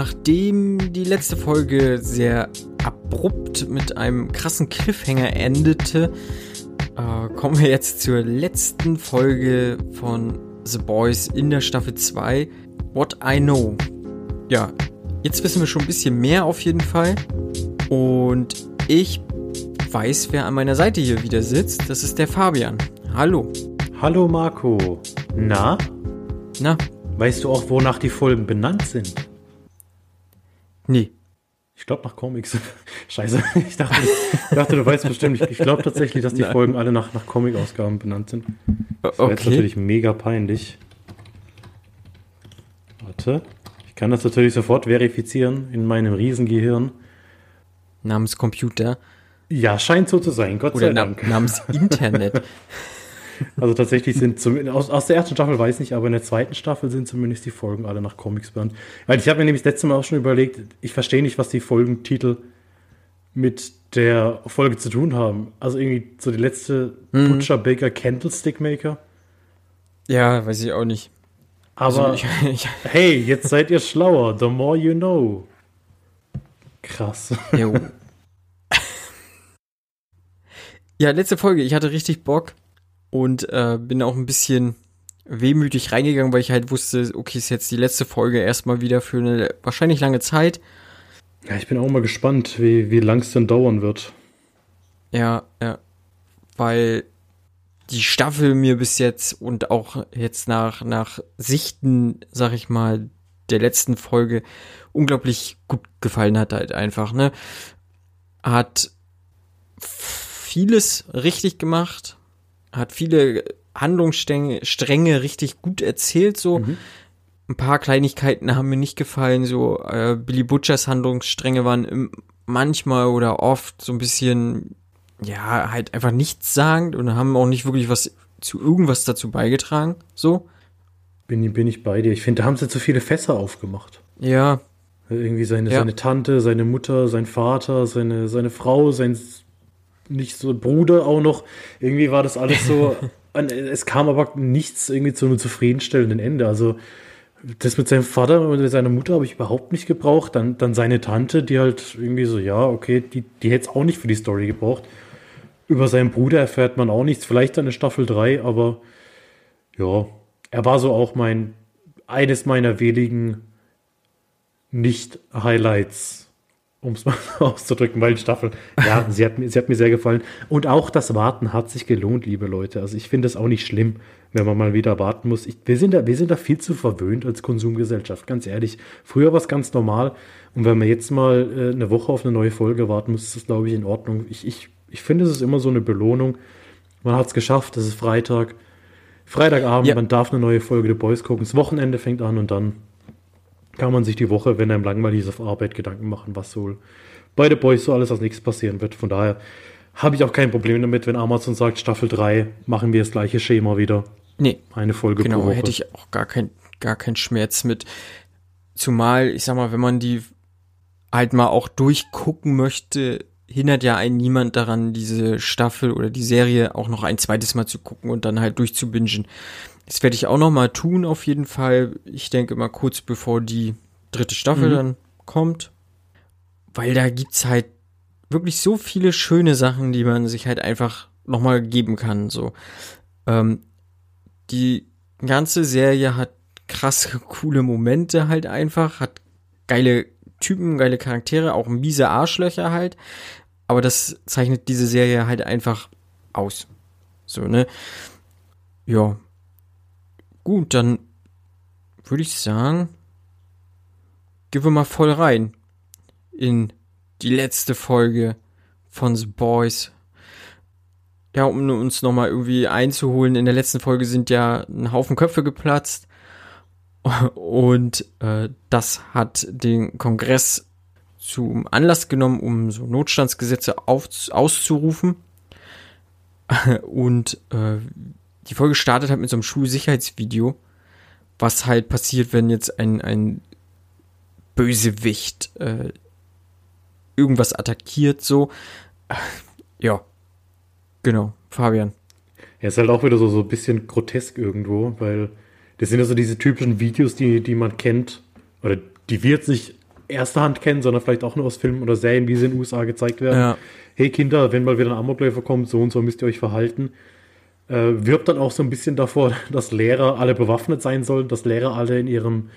Nachdem die letzte Folge sehr abrupt mit einem krassen Cliffhanger endete, äh, kommen wir jetzt zur letzten Folge von The Boys in der Staffel 2, What I Know. Ja, jetzt wissen wir schon ein bisschen mehr auf jeden Fall. Und ich weiß, wer an meiner Seite hier wieder sitzt. Das ist der Fabian. Hallo. Hallo Marco. Na? Na? Weißt du auch, wonach die Folgen benannt sind? Nee. Ich glaube nach Comics. Scheiße. Ich dachte, ich dachte, du weißt bestimmt. Ich, ich glaube tatsächlich, dass die Nein. Folgen alle nach, nach Comic-Ausgaben benannt sind. Das wäre okay. jetzt natürlich mega peinlich. Warte. Ich kann das natürlich sofort verifizieren in meinem Riesengehirn. Namens Computer. Ja, scheint so zu sein, Gott Oder sei Dank. namens Internet. Also tatsächlich sind zum, aus, aus der ersten Staffel weiß ich nicht, aber in der zweiten Staffel sind zumindest die Folgen alle nach Comics benannt. Weil ich habe mir nämlich das letzte Mal auch schon überlegt, ich verstehe nicht, was die Folgentitel mit der Folge zu tun haben. Also irgendwie so die letzte mhm. Butcher Baker Candlestick Maker. Ja, weiß ich auch nicht. Aber also ich, ich, hey, jetzt seid ihr schlauer. The more you know. Krass. Jo. ja, letzte Folge. Ich hatte richtig Bock und äh, bin auch ein bisschen wehmütig reingegangen, weil ich halt wusste, okay, ist jetzt die letzte Folge erstmal wieder für eine wahrscheinlich lange Zeit. Ja, ich bin auch mal gespannt, wie, wie lang es denn dauern wird. Ja, ja. Weil die Staffel mir bis jetzt und auch jetzt nach, nach Sichten, sag ich mal, der letzten Folge unglaublich gut gefallen hat halt einfach, ne? Hat vieles richtig gemacht, hat viele Handlungsstränge richtig gut erzählt, so. Mhm. Ein paar Kleinigkeiten haben mir nicht gefallen, so äh, Billy Butchers Handlungsstränge waren manchmal oder oft so ein bisschen, ja, halt einfach nichts sagend und haben auch nicht wirklich was zu irgendwas dazu beigetragen, so. Bin, bin ich bei dir. Ich finde, da haben sie zu viele Fässer aufgemacht. Ja. Irgendwie seine, ja. seine Tante, seine Mutter, sein Vater, seine, seine Frau, sein nicht so Bruder auch noch. Irgendwie war das alles so. es kam aber nichts irgendwie zu einem zufriedenstellenden Ende. Also das mit seinem Vater und mit seiner Mutter habe ich überhaupt nicht gebraucht. Dann, dann seine Tante, die halt irgendwie so, ja, okay, die, die hätte es auch nicht für die Story gebraucht. Über seinen Bruder erfährt man auch nichts. Vielleicht dann in Staffel 3, aber ja, er war so auch mein, eines meiner wenigen Nicht-Highlights um es mal auszudrücken, weil die Staffel, ja, sie hat, sie hat mir sehr gefallen. Und auch das Warten hat sich gelohnt, liebe Leute. Also ich finde es auch nicht schlimm, wenn man mal wieder warten muss. Ich, wir, sind da, wir sind da viel zu verwöhnt als Konsumgesellschaft, ganz ehrlich. Früher war es ganz normal. Und wenn man jetzt mal äh, eine Woche auf eine neue Folge warten muss, ist das, glaube ich, in Ordnung. Ich, ich, ich finde, es ist immer so eine Belohnung. Man hat es geschafft, es ist Freitag. Freitagabend, ja. man darf eine neue Folge The Boys gucken. Das Wochenende fängt an und dann kann man sich die Woche, wenn einem langweilig ist, auf Arbeit Gedanken machen, was so bei The Boys so alles als nächstes passieren wird. Von daher habe ich auch kein Problem damit, wenn Amazon sagt, Staffel 3 machen wir das gleiche Schema wieder. Nee. Eine Folge genau, pro Woche. hätte ich auch gar kein, gar keinen Schmerz mit. Zumal, ich sag mal, wenn man die halt mal auch durchgucken möchte, hindert ja einen niemand daran, diese Staffel oder die Serie auch noch ein zweites Mal zu gucken und dann halt durchzubingen. Das werde ich auch noch mal tun, auf jeden Fall. Ich denke mal kurz bevor die dritte Staffel mhm. dann kommt. Weil da gibt's halt wirklich so viele schöne Sachen, die man sich halt einfach noch mal geben kann, so. Ähm, die ganze Serie hat krasse, coole Momente halt einfach, hat geile Typen, geile Charaktere, auch miese Arschlöcher halt. Aber das zeichnet diese Serie halt einfach aus. So, ne? Ja, Gut, dann würde ich sagen, gehen wir mal voll rein in die letzte Folge von The Boys. Ja, um uns nochmal irgendwie einzuholen, in der letzten Folge sind ja ein Haufen Köpfe geplatzt und äh, das hat den Kongress zum Anlass genommen, um so Notstandsgesetze auf, auszurufen. Und äh, die Folge startet halt mit so einem Schulsicherheitsvideo, was halt passiert, wenn jetzt ein, ein Bösewicht äh, irgendwas attackiert, so. Ja, genau, Fabian. Ja, ist halt auch wieder so, so ein bisschen grotesk irgendwo, weil das sind ja so diese typischen Videos, die, die man kennt, oder die wir jetzt nicht erster Hand kennen, sondern vielleicht auch nur aus Filmen oder Serien, wie sie in den USA gezeigt werden. Ja. Hey Kinder, wenn mal wieder ein Amokläufer kommt, so und so müsst ihr euch verhalten. Äh, wirbt dann auch so ein bisschen davor, dass Lehrer alle bewaffnet sein sollen, dass Lehrer alle in ihrem,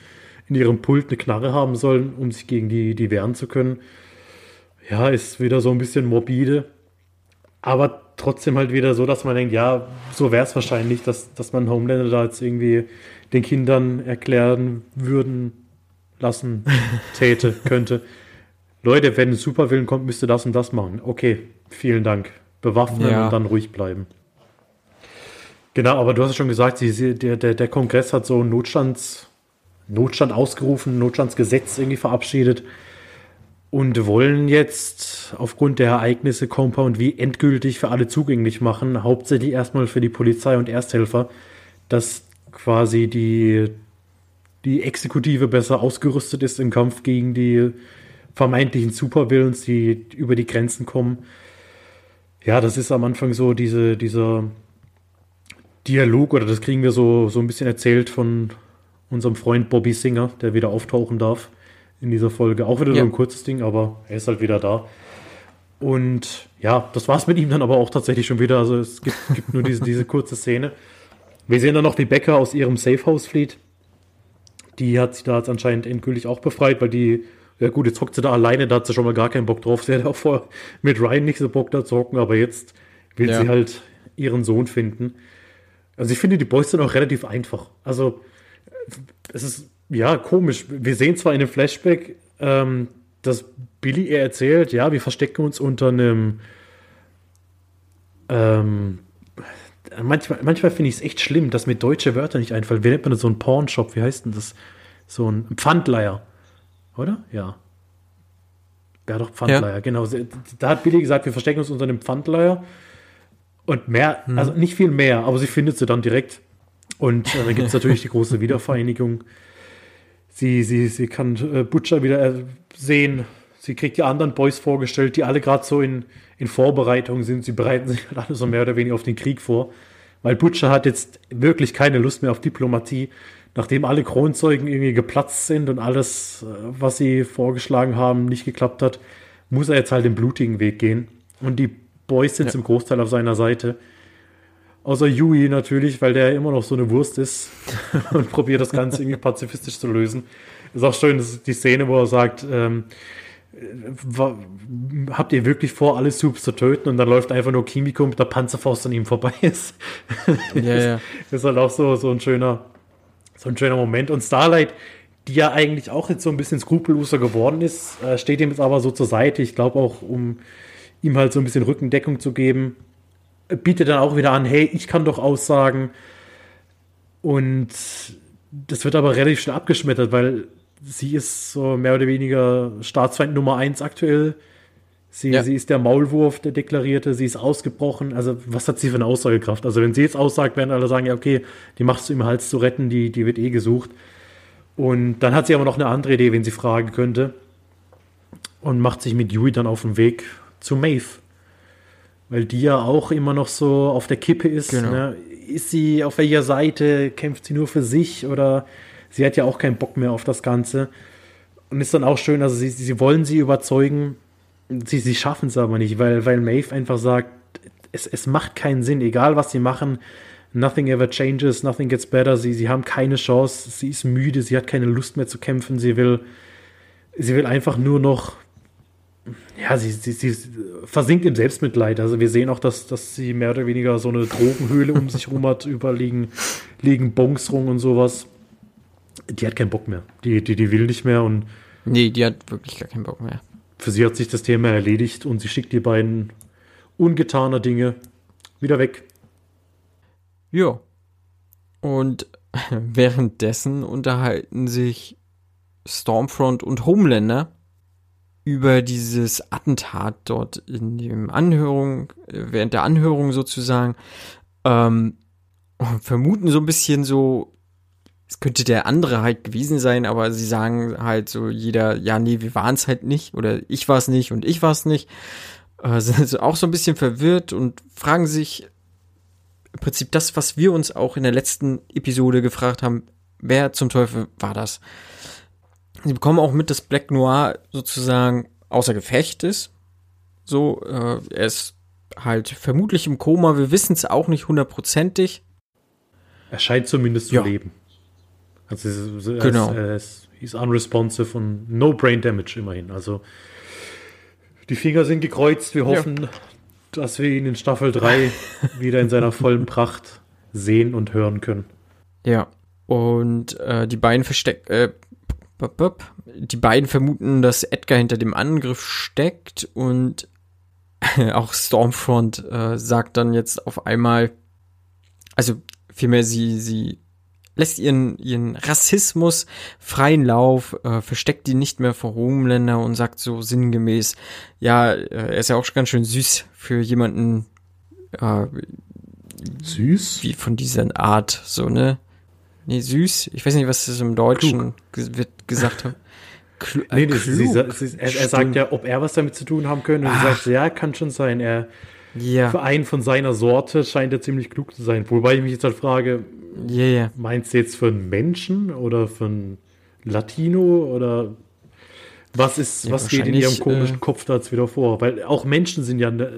in ihrem Pult eine Knarre haben sollen, um sich gegen die, die wehren zu können. Ja, ist wieder so ein bisschen morbide. Aber trotzdem halt wieder so, dass man denkt, ja, so wäre es wahrscheinlich, dass, dass man Homelander da jetzt irgendwie den Kindern erklären würden, lassen, täte, könnte. Leute, wenn ein Superwillen kommt, müsst ihr das und das machen. Okay, vielen Dank. Bewaffnen Ja. und dann ruhig bleiben. Genau, aber du hast schon gesagt, sie, der, der, der Kongress hat so einen Notstands, Notstand ausgerufen, Notstandsgesetz irgendwie verabschiedet und wollen jetzt aufgrund der Ereignisse Compound wie endgültig für alle zugänglich machen, hauptsächlich erstmal für die Polizei und Ersthelfer, dass quasi die, die Exekutive besser ausgerüstet ist im Kampf gegen die vermeintlichen Supervillains, die über die Grenzen kommen. Ja, das ist am Anfang so diese, dieser Dialog, oder das kriegen wir so, so ein bisschen erzählt von unserem Freund Bobby Singer, der wieder auftauchen darf in dieser Folge. Auch wieder Ja. so ein kurzes Ding, aber er ist halt wieder da. Und ja, das war's mit ihm dann aber auch tatsächlich schon wieder. Also es gibt, gibt nur diese, diese kurze Szene. Wir sehen dann noch, wie Becker aus ihrem Safehouse flieht. Die hat sich da jetzt anscheinend endgültig auch befreit, weil die, ja gut, jetzt hockt sie da alleine, da hat sie schon mal gar keinen Bock drauf. Sie hatte auch vorher mit Ryan nicht so Bock da zu hocken, aber jetzt will Ja. sie halt ihren Sohn finden. Also ich finde, die Boys sind auch relativ einfach. Also es ist ja komisch. Wir sehen zwar in dem Flashback, ähm, dass Billy ihr erzählt, ja, wir verstecken uns unter einem ähm, manchmal, manchmal finde ich es echt schlimm, dass mir deutsche Wörter nicht einfallen. Wie nennt man das so ein Pornshop? Wie heißt denn das? So ein Pfandleier. Oder? Ja. Ja, doch, Pfandleier, genau. Da hat Billy gesagt, wir verstecken uns unter einem Pfandleier. Und mehr, also nicht viel mehr, aber sie findet sie dann direkt. Und äh, dann gibt es natürlich die große Wiedervereinigung. Sie, sie, sie kann äh, Butcher wieder äh, sehen. Sie kriegt die anderen Boys vorgestellt, die alle gerade so in, in Vorbereitung sind. Sie bereiten sich halt alle so mehr oder weniger auf den Krieg vor. Weil Butcher hat jetzt wirklich keine Lust mehr auf Diplomatie. Nachdem alle Kronzeugen irgendwie geplatzt sind und alles, äh, was sie vorgeschlagen haben, nicht geklappt hat, muss er jetzt halt den blutigen Weg gehen. Und die Boys sind Ja. zum Großteil auf seiner Seite. Außer Yui natürlich, weil der immer noch so eine Wurst ist und probiert das Ganze irgendwie pazifistisch zu lösen. Ist auch schön, das ist die Szene, wo er sagt, ähm, habt ihr wirklich vor, alle Soups zu töten? Und dann läuft einfach nur Kimiko mit der Panzerfaust an ihm vorbei ist. Ja, ja. ist halt auch so, so ein schöner, so ein schöner Moment. Und Starlight, die ja eigentlich auch jetzt so ein bisschen skrupelloser geworden ist, äh, steht ihm jetzt aber so zur Seite. Ich glaube auch, um ihm halt so ein bisschen Rückendeckung zu geben, bietet dann auch wieder an, hey, ich kann doch aussagen. Und das wird aber relativ schnell abgeschmettert, weil sie ist so mehr oder weniger Staatsfeind Nummer eins aktuell. Sie, Ja. sie ist der Maulwurf, der deklarierte, sie ist ausgebrochen. Also, was hat sie für eine Aussagekraft? Also, wenn sie jetzt aussagt, werden alle sagen, ja, okay, die macht es im Hals zu retten, die, die wird eh gesucht. Und dann hat sie aber noch eine andere Idee, wen sie fragen könnte. Und macht sich mit Yui dann auf den Weg zu Maeve. Weil die ja auch immer noch so auf der Kippe ist. Genau. Ne? Ist sie auf welcher Seite? Kämpft sie nur für sich? Oder sie hat ja auch keinen Bock mehr auf das Ganze. Und ist dann auch schön, also sie, sie wollen sie überzeugen, sie, sie schaffen es aber nicht, weil, weil Maeve einfach sagt, es, es macht keinen Sinn, egal was sie machen, nothing ever changes, nothing gets better, sie, sie haben keine Chance, sie ist müde, sie hat keine Lust mehr zu kämpfen, sie will, sie will einfach nur noch, ja, sie, sie, sie versinkt im Selbstmitleid. Also wir sehen auch, dass, dass sie mehr oder weniger so eine Drogenhöhle um sich rum hat, überliegen, liegen Bonks rum und sowas. Die hat keinen Bock mehr. Die, die, die will nicht mehr und Nee, die hat wirklich gar keinen Bock mehr. für sie hat sich das Thema erledigt und sie schickt die beiden ungetaner Dinge wieder weg. Ja. Und währenddessen unterhalten sich Stormfront und Homelander über dieses Attentat dort in dem Anhörung, äh, während der Anhörung sozusagen, ähm, vermuten so ein bisschen so, es könnte der andere halt gewesen sein, aber sie sagen halt so jeder, ja, nee, wir waren es halt nicht oder ich war es nicht und ich war es nicht. Äh, sind also auch so ein bisschen verwirrt und fragen sich im Prinzip das, was wir uns auch in der letzten Episode gefragt haben, wer zum Teufel war das? Sie bekommen auch mit, dass Black Noir sozusagen außer Gefecht ist. So, äh, er ist halt vermutlich im Koma. Wir wissen es auch nicht hundertprozentig. Er scheint zumindest zu Ja. leben. Also er ist, er Genau. er ist he's unresponsive und no brain damage immerhin. Also die Finger sind gekreuzt. Wir hoffen, dass wir ihn in Staffel 3 wieder in seiner vollen Pracht sehen und hören können. Ja. Und äh, die beiden versteck, äh. Die beiden vermuten, dass Edgar hinter dem Angriff steckt und auch Stormfront äh, sagt dann jetzt auf einmal, also vielmehr sie, sie lässt ihren, ihren Rassismus freien Lauf, äh, versteckt ihn nicht mehr vor Homelander und sagt so sinngemäß, ja, äh, er ist ja auch ganz schön süß für jemanden, äh, Süß. wie von dieser Art, so, ne? Nee, süß. Ich weiß nicht, was das im Deutschen wird gesagt haben. Klu Nee, äh, das, sie, klug. sie, er, er sagt ja, ob er was damit zu tun haben könnte. Und sie Ach. sagt, ja, kann schon sein. Er, Ja, für einen von seiner Sorte scheint er ziemlich klug zu sein. Wobei ich mich jetzt halt frage, ja, ja. Meinst du jetzt für einen Menschen oder für einen Latino oder was ist, Ja, was geht in ihrem komischen äh, Kopf da jetzt wieder vor? Weil auch Menschen sind ja, ne-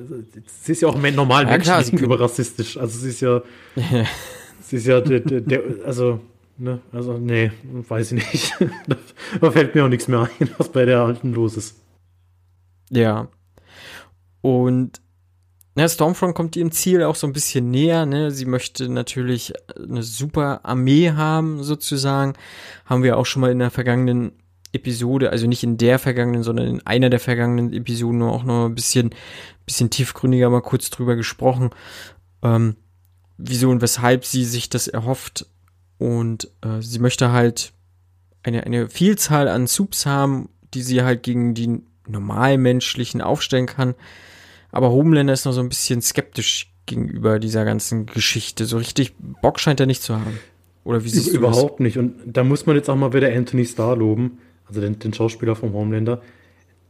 sie ist ja auch normal Ja, Menschen klar, sie gegenüber rassistisch. Also sie ist ja, sie ist ja der, der, der also, ne, also, nee, weiß ich nicht. da, fällt mir auch nichts mehr ein, was bei der Alten los ist. Ja. Und na, Stormfront kommt ihrem Ziel auch so ein bisschen näher. Ne? Sie möchte natürlich eine super Armee haben, sozusagen. Haben wir auch schon mal in der vergangenen Episode, also nicht in der vergangenen, sondern in einer der vergangenen Episoden auch noch ein bisschen, bisschen tiefgründiger mal kurz drüber gesprochen. Ähm, wieso und weshalb sie sich das erhofft. Und äh, sie möchte halt eine, eine Vielzahl an Subs haben, die sie halt gegen die normalmenschlichen aufstellen kann. Aber Homelander ist noch so ein bisschen skeptisch gegenüber dieser ganzen Geschichte. So richtig Bock scheint er nicht zu haben. Oder wie siehst du Überhaupt nicht. Und da muss man jetzt auch mal wieder Anthony Starr loben, also den, den Schauspieler vom Homelander,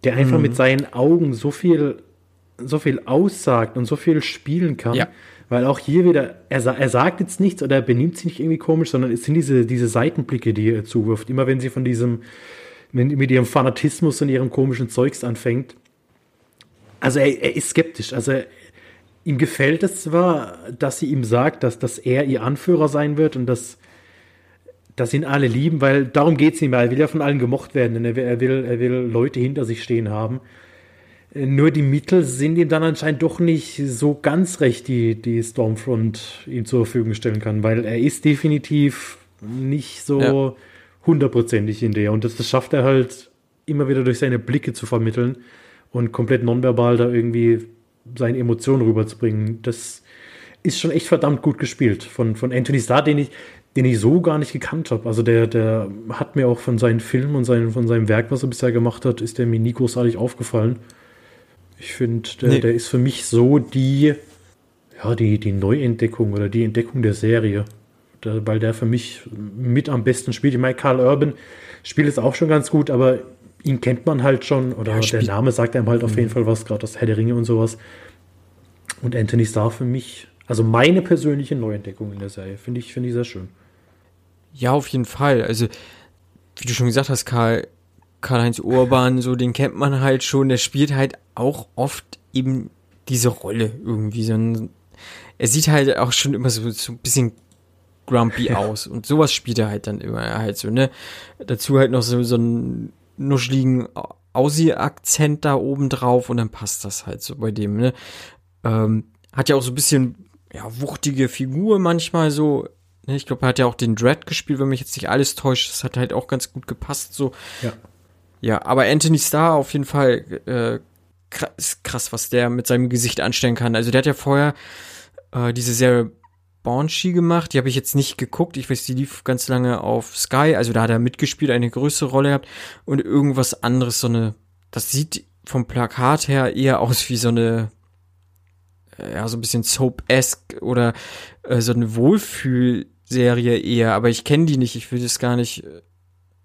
der einfach Mhm. mit seinen Augen so viel, so viel aussagt und so viel spielen kann. Ja. Weil auch hier wieder, er, er sagt jetzt nichts oder er benimmt sich nicht irgendwie komisch, sondern es sind diese, diese Seitenblicke, die er zuwirft. Immer wenn sie von diesem, wenn, mit ihrem Fanatismus und ihrem komischen Zeugs anfängt. Also er, er ist skeptisch. Also er, ihm gefällt es zwar, dass sie ihm sagt, dass, dass er ihr Anführer sein wird und dass, dass ihn alle lieben, weil darum geht es ihm. Er will ja von allen gemocht werden, denn er er will, er will Leute hinter sich stehen haben. Äh, Nur die Mittel sind ihm dann anscheinend doch nicht so ganz recht, die, die Stormfront ihm zur Verfügung stellen kann, weil er ist definitiv nicht so Ja. hundertprozentig in der. Und das, das schafft er halt immer wieder durch seine Blicke zu vermitteln und komplett nonverbal da irgendwie seine Emotionen rüberzubringen. Das ist schon echt verdammt gut gespielt von, von Anthony Starr, den ich, den ich so gar nicht gekannt habe. Also der, der hat mir auch von seinen Filmen und seinen, von seinem Werk, was er bisher gemacht hat, ist der mir nie großartig aufgefallen. Ich finde, der, Nee. der ist für mich so die, ja, die, die Neuentdeckung oder die Entdeckung der Serie. Der, weil der für mich mit am besten spielt. Ich meine, Karl Urban spielt es auch schon ganz gut, aber ihn kennt man halt schon. Oder Ja, der Name sagt einem halt auf jeden Fall was, gerade das Herr der Ringe und sowas. Und Anthony Starr für mich, also meine persönliche Neuentdeckung in der Serie, finde ich, finde ich sehr schön. Ja, auf jeden Fall. Also, wie du schon gesagt hast, Karl, Karl-Heinz Urban, so, den kennt man halt schon. Der spielt halt auch oft eben diese Rolle irgendwie. So ein, er sieht halt auch schon immer so, so ein bisschen grumpy aus. Und sowas spielt er halt dann immer halt so, ne? Dazu halt noch so, so einen nuschligen Aussie-Akzent da oben drauf und dann passt das halt so bei dem, ne? Ähm, hat ja auch so ein bisschen, ja, wuchtige Figur manchmal so. Ne, Ich glaube, er hat ja auch den Dread gespielt, wenn mich jetzt nicht alles täuscht. Das hat halt auch ganz gut gepasst, so. Ja. Ja, aber Anthony Starr auf jeden Fall äh, krass, ist krass, was der mit seinem Gesicht anstellen kann. Also der hat ja vorher äh, diese Serie Banshee gemacht. Die habe ich jetzt nicht geguckt. Ich weiß, die lief ganz lange auf Sky. Also da hat er mitgespielt, eine größere Rolle gehabt. Und irgendwas anderes, so eine, das sieht vom Plakat her eher aus wie so eine, äh, ja, so ein bisschen Soap-esque oder äh, so eine Wohlfühlserie eher. Aber ich kenne die nicht. Ich will das gar nicht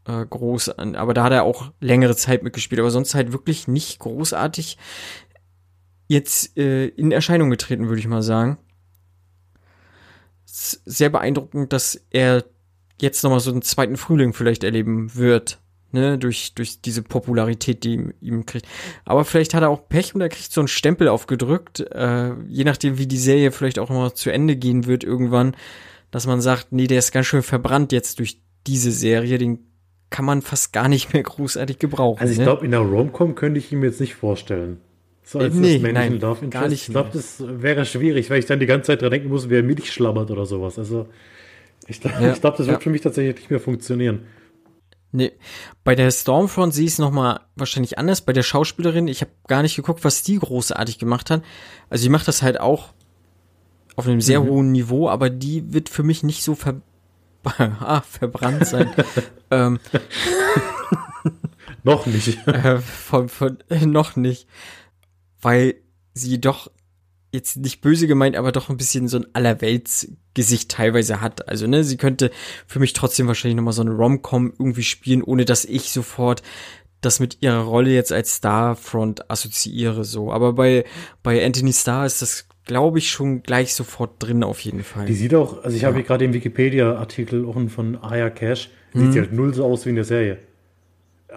äh, groß an. Aber da hat er auch längere Zeit mitgespielt. Aber sonst halt wirklich nicht großartig jetzt äh, in Erscheinung getreten, würde ich mal sagen. Sehr beeindruckend, dass er jetzt nochmal so einen zweiten Frühling vielleicht erleben wird. ne, durch, durch diese Popularität, die ihm, ihm kriegt. Aber vielleicht hat er auch Pech und er kriegt so einen Stempel aufgedrückt, äh, je nachdem, wie die Serie vielleicht auch noch zu Ende gehen wird irgendwann, dass man sagt, nee, der ist ganz schön verbrannt jetzt durch diese Serie, den kann man fast gar nicht mehr großartig gebrauchen. Also ich ne? glaube, in der Romcom könnte ich ihm jetzt nicht vorstellen. So als nee, das nein, Love gar nicht Ich glaube, das wäre schwierig, weil ich dann die ganze Zeit dran denken muss, wer Milch schlabbert oder sowas. Also ich, glaub- Ja, ich glaube, das wird ja. für mich tatsächlich nicht mehr funktionieren. Nee, bei der Stormfront sehe ich es nochmal wahrscheinlich anders. Bei der Schauspielerin, ich habe gar nicht geguckt, was die großartig gemacht hat. Also die macht das halt auch auf einem sehr Mhm. hohen Niveau, aber die wird für mich nicht so ver ah, verbrannt sein. ähm, Noch nicht. äh, von, von, äh, noch nicht. Weil sie doch jetzt nicht böse gemeint, aber doch ein bisschen so ein Allerweltsgesicht teilweise hat. Also, ne, sie könnte für mich trotzdem wahrscheinlich nochmal so eine Rom-Com irgendwie spielen, ohne dass ich sofort das mit ihrer Rolle jetzt als Starfront assoziiere, so. Aber bei, bei Anthony Starr ist das, glaube ich, schon gleich sofort drin auf jeden Fall. Die sieht auch, also ich habe hier gerade den Wikipedia-Artikel auch von Aya Cash, die sieht halt null so aus wie in der Serie.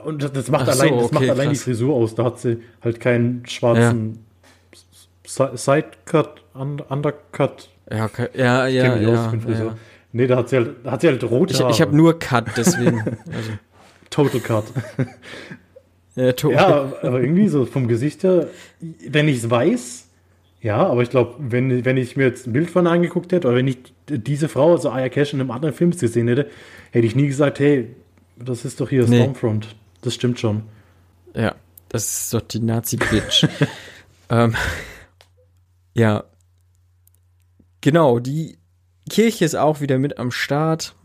Und das, das macht Ach so, allein, das macht okay, allein die. Frisur aus. Da hat sie halt keinen schwarzen Si- Sidecut, Un- Undercut. ja, okay, ja, ja, aus, ja, ja. Nee, da hat sie halt, da hat sie halt rote Ich, Haare. ich habe nur Cut, deswegen. Also, Total Cut. ja, to ja, aber irgendwie so vom Gesicht her, wenn ich es weiß, ja, aber ich glaube, wenn, wenn ich mir jetzt ein Bild von ihr angeguckt hätte oder wenn ich diese Frau, also Aya Cash, in einem anderen Film gesehen hätte, hätte ich nie gesagt, hey, das ist doch hier Nee. Stormfront. Das stimmt schon. Ja, das ist doch die Nazi-Bitch. ähm, ja. Genau, die Kirche ist auch wieder mit am Start.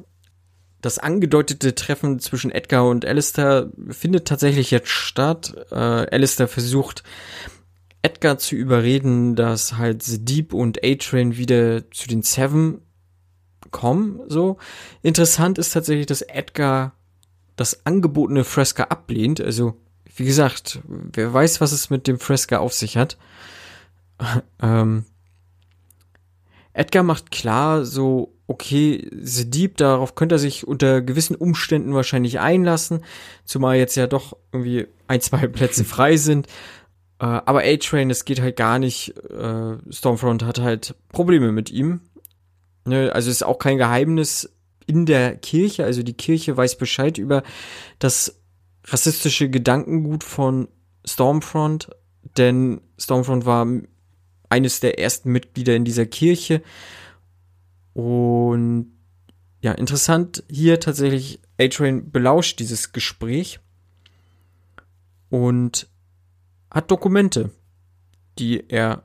Das angedeutete Treffen zwischen Edgar und Alistair findet tatsächlich jetzt statt. Äh, Alistair versucht, Edgar zu überreden, dass halt The Deep und A-Train wieder zu den Seven kommen, so. Interessant ist tatsächlich, dass Edgar das angebotene Fresca ablehnt. Also, wie gesagt, wer weiß, was es mit dem Fresca auf sich hat. ähm, Edgar macht klar, so, okay, The Deep, darauf könnte er sich unter gewissen Umständen wahrscheinlich einlassen, zumal jetzt ja doch irgendwie ein, zwei Plätze frei sind. Äh, aber A-Train, es geht halt gar nicht. Äh, Stormfront hat halt Probleme mit ihm. Ne, also ist auch kein Geheimnis in der Kirche. Also die Kirche weiß Bescheid über das rassistische Gedankengut von Stormfront, denn Stormfront war eines der ersten Mitglieder in dieser Kirche. Und ja, interessant hier tatsächlich, A-Train belauscht dieses Gespräch und hat Dokumente, die er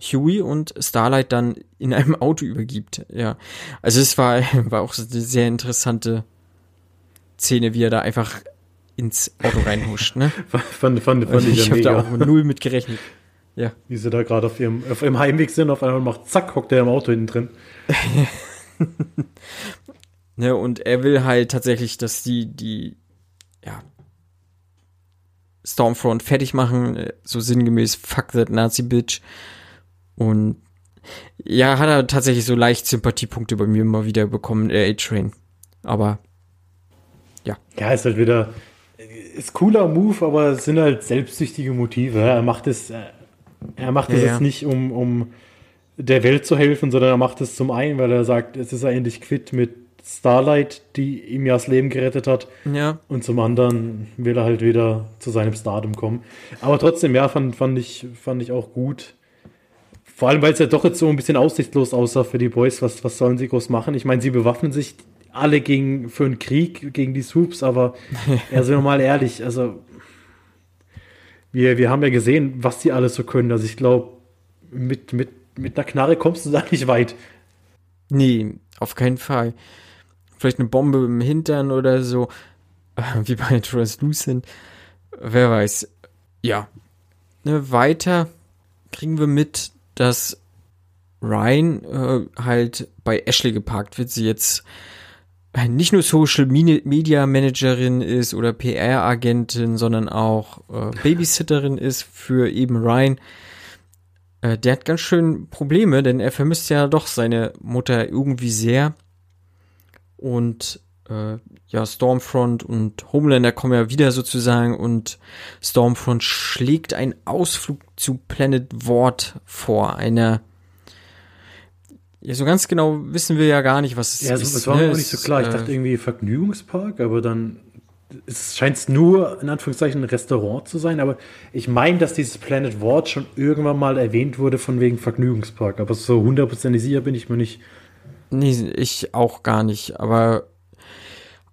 Huey und Starlight dann in einem Auto übergibt. Ja, also es war, war auch eine sehr interessante Szene, wie er da einfach ins Auto reinhuscht. Ne? Fand, fand, fand Also ich ich ja habe da auch null mit gerechnet. Ja, Wie sie da gerade auf ihrem, auf ihrem Heimweg sind, auf einmal macht zack, hockt der im Auto hinten drin. ne, und er will halt tatsächlich, dass die, die, ja, Stormfront fertig machen, äh, so sinngemäß, fuck that Nazi Bitch. Und ja, hat er tatsächlich so leicht Sympathiepunkte bei mir immer wieder bekommen, der A-Train. Aber Ja, ist halt wieder, ist cooler Move, aber es sind halt selbstsüchtige Motive. Er macht es, äh, er macht es Ja, ja. nicht, um, um der Welt zu helfen, sondern er macht es zum einen, weil er sagt, es ist endlich quitt mit Starlight, die ihm ja das Leben gerettet hat. ja, Und zum anderen will er halt wieder zu seinem Stardom kommen. Aber trotzdem, ja, fand, fand, ich, fand ich auch gut. Vor allem, weil es ja doch jetzt so ein bisschen aussichtslos aussah für die Boys. Was, was sollen sie groß machen? Ich meine, sie bewaffnen sich alle gegen, für einen Krieg gegen die Swoops, aber ja, sind wir mal ehrlich, also wir, wir haben ja gesehen, was die alles so können. Also ich glaube, mit, mit, mit einer Knarre kommst du da nicht weit. nee, auf keinen Fall. Vielleicht eine Bombe im Hintern oder so, wie bei Translucent. Wer weiß. Ja. Ne, weiter kriegen wir mit, dass Ryan äh, halt bei Ashley geparkt wird. Sie jetzt äh, nicht nur Social Media Managerin ist oder PR-Agentin, sondern auch äh, Babysitterin ist für eben Ryan. Äh, der hat ganz schön Probleme, denn er vermisst ja doch seine Mutter irgendwie sehr. Und äh, ja, Stormfront und Homelander kommen ja wieder sozusagen und Stormfront schlägt einen Ausflug zu Planet Ward vor, einer ja, so ganz genau wissen wir ja gar nicht, was es ja, ist. Ja, es war ne? mir nicht so klar. Ich äh, dachte irgendwie Vergnügungspark, aber dann es scheint nur in Anführungszeichen ein Restaurant zu sein, aber ich meine, dass dieses Planet Ward schon irgendwann mal erwähnt wurde von wegen Vergnügungspark, aber so hundertprozentig sicher bin ich mir nicht. Nee, ich auch gar nicht, aber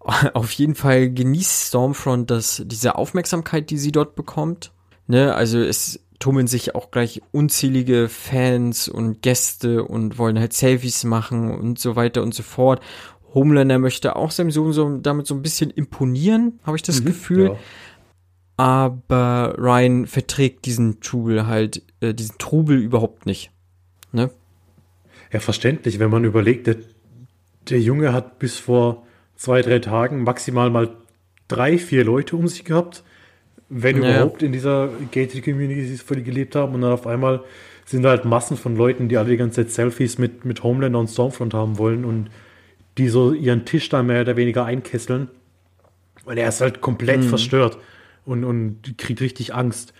auf jeden Fall genießt Stormfront das, diese Aufmerksamkeit, die sie dort bekommt. Ne, also es tummeln sich auch gleich unzählige Fans und Gäste und wollen halt Selfies machen und so weiter und so fort. Homelander möchte auch seinem Sohn so, damit so ein bisschen imponieren, habe ich das mhm, Gefühl. Ja. Aber Ryan verträgt diesen Trubel halt, äh, diesen Trubel überhaupt nicht. Ne? Ja, verständlich, wenn man überlegt, der, der Junge hat bis vor zwei, drei Tagen maximal mal drei, vier Leute um sich gehabt, wenn ja. überhaupt in dieser gated Community gelebt haben und dann auf einmal sind da halt Massen von Leuten, die alle die ganze Zeit Selfies mit, mit Homelander und Stormfront haben wollen und die so ihren Tisch da mehr oder weniger einkesseln. Und er ist halt komplett mhm. verstört und, und kriegt richtig Angst.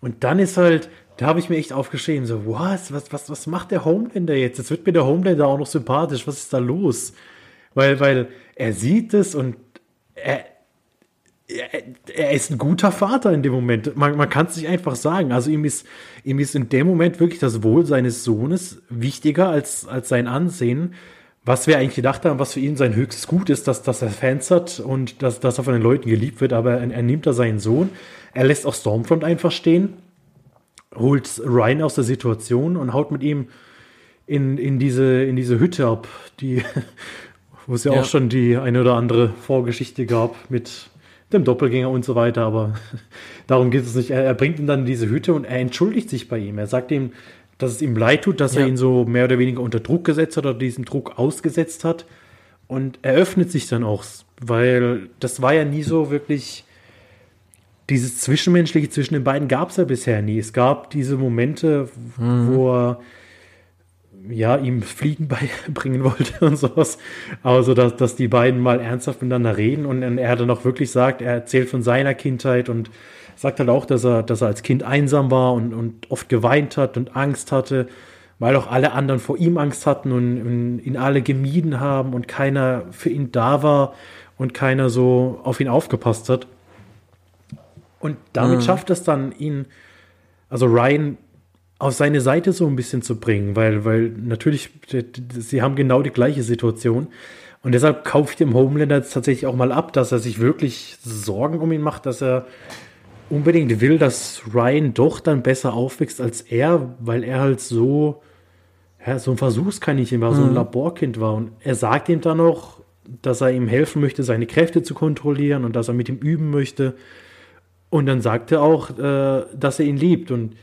Und dann ist halt, da habe ich mir echt aufgeschrieben, so, was, was, was, was macht der Homelander jetzt? Jetzt wird mir der Homelander auch noch sympathisch. Was ist da los? Weil, weil er sieht es und er, er, er ist ein guter Vater in dem Moment. Man, man kann es nicht einfach sagen. Also ihm ist, ihm ist in dem Moment wirklich das Wohl seines Sohnes wichtiger als, als sein Ansehen was wir eigentlich gedacht haben, was für ihn sein höchstes Gut ist, dass, dass er Fans hat und dass, dass er von den Leuten geliebt wird, aber er, er nimmt da seinen Sohn. Er lässt auch Stormfront einfach stehen, holt Ryan aus der Situation und haut mit ihm in, in, diese, in diese Hütte ab, die, wo es ja, ja, auch schon die eine oder andere Vorgeschichte gab mit dem Doppelgänger und so weiter, aber darum geht es nicht. Er, er bringt ihn dann in diese Hütte und er entschuldigt sich bei ihm. Er sagt ihm, dass es ihm leid tut, dass ja. er ihn so mehr oder weniger unter Druck gesetzt hat oder diesen Druck ausgesetzt hat. Und er öffnet sich dann auch, weil das war ja nie so wirklich. Dieses Zwischenmenschliche zwischen den beiden gab es ja bisher nie. Es gab diese Momente, mhm. wo er ja, ihm Fliegen beibringen wollte und sowas. Also, dass, dass die beiden mal ernsthaft miteinander reden und er dann auch wirklich sagt, er erzählt von seiner Kindheit und sagt halt auch, dass er, dass er als Kind einsam war und, und oft geweint hat und Angst hatte, weil auch alle anderen vor ihm Angst hatten und, und ihn alle gemieden haben und keiner für ihn da war und keiner so auf ihn aufgepasst hat. Und damit mhm. schafft es dann, ihn, also Ryan, auf seine Seite so ein bisschen zu bringen, weil, weil natürlich, sie haben genau die gleiche Situation. Und deshalb kaufe ich dem Homelander jetzt tatsächlich auch mal ab, dass er sich wirklich Sorgen um ihn macht, dass er unbedingt will, dass Ryan doch dann besser aufwächst als er, weil er halt so, ja, so ein Versuchskaninchen war, mhm. so ein mhm. Laborkind war. Und er sagt ihm dann noch, dass er ihm helfen möchte, seine Kräfte zu kontrollieren und dass er mit ihm üben möchte. Und dann sagt er auch, äh, dass er ihn liebt. Und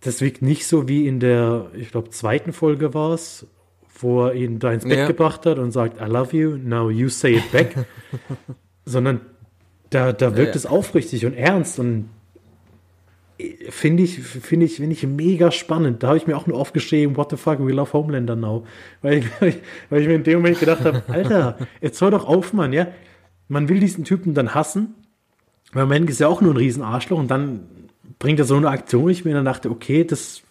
das wirkt nicht so wie in der, ich glaube, zweiten Folge war es, wo er ihn da ins Bett ja. gebracht hat und sagt, I love you, now you say it back. Sondern da, da wirkt ja, es aufrichtig und ernst und finde ich, finde ich, finde ich mega spannend. Da habe ich mir auch nur aufgeschrieben, what the fuck, we love Homelander now. Weil ich, weil ich mir in dem Moment gedacht habe, Alter, jetzt hör doch auf, Mann, ja. Man will diesen Typen dann hassen, weil Mank ist ja auch nur ein Riesenarschloch und dann bringt er so eine Aktion, ich mir dann dachte, okay, das,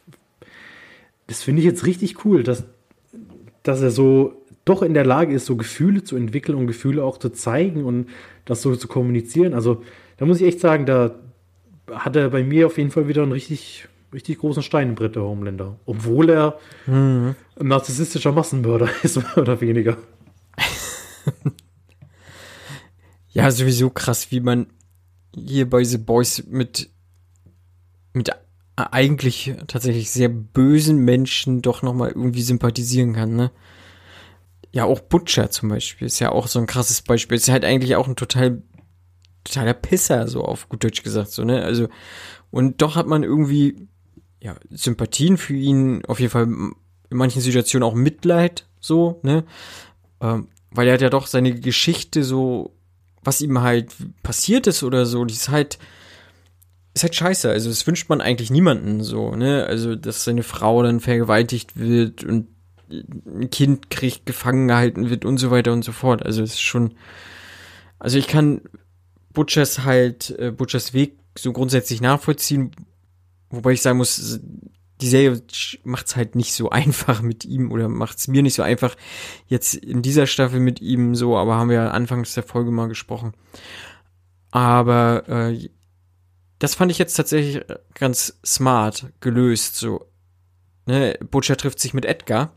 das finde ich jetzt richtig cool, dass, dass er so doch in der Lage ist, so Gefühle zu entwickeln und Gefühle auch zu zeigen und das so zu kommunizieren. Also da muss ich echt sagen, da hat er bei mir auf jeden Fall wieder einen richtig, richtig großen Stein im Brett, der Homelander. Obwohl er mhm. ein narzisstischer Massenmörder ist, oder weniger. ja, sowieso krass, wie man hier bei The Boys mit, mit eigentlich tatsächlich sehr bösen Menschen doch nochmal irgendwie sympathisieren kann, ne? ja, auch Butcher zum Beispiel ist ja auch so ein krasses Beispiel. Ist halt eigentlich auch ein total, totaler Pisser, so auf gut Deutsch gesagt, so, ne? Also, und doch hat man irgendwie, ja, Sympathien für ihn, auf jeden Fall in manchen Situationen auch Mitleid, so, ne? Ähm, weil er hat ja doch seine Geschichte so, was ihm halt passiert ist oder so, die ist halt, ist halt scheiße. Also, das wünscht man eigentlich niemanden so, ne? Also, dass seine Frau dann vergewaltigt wird und ein Kind kriegt, gefangen gehalten wird und so weiter und so fort. Also es ist schon, also ich kann Butchers halt, äh, Butchers Weg so grundsätzlich nachvollziehen, wobei ich sagen muss, die Serie macht's halt nicht so einfach mit ihm oder macht's mir nicht so einfach jetzt in dieser Staffel mit ihm so, aber haben wir anfangs der Folge mal gesprochen. Aber äh, das fand ich jetzt tatsächlich ganz smart gelöst. So, ne, Butcher trifft sich mit Edgar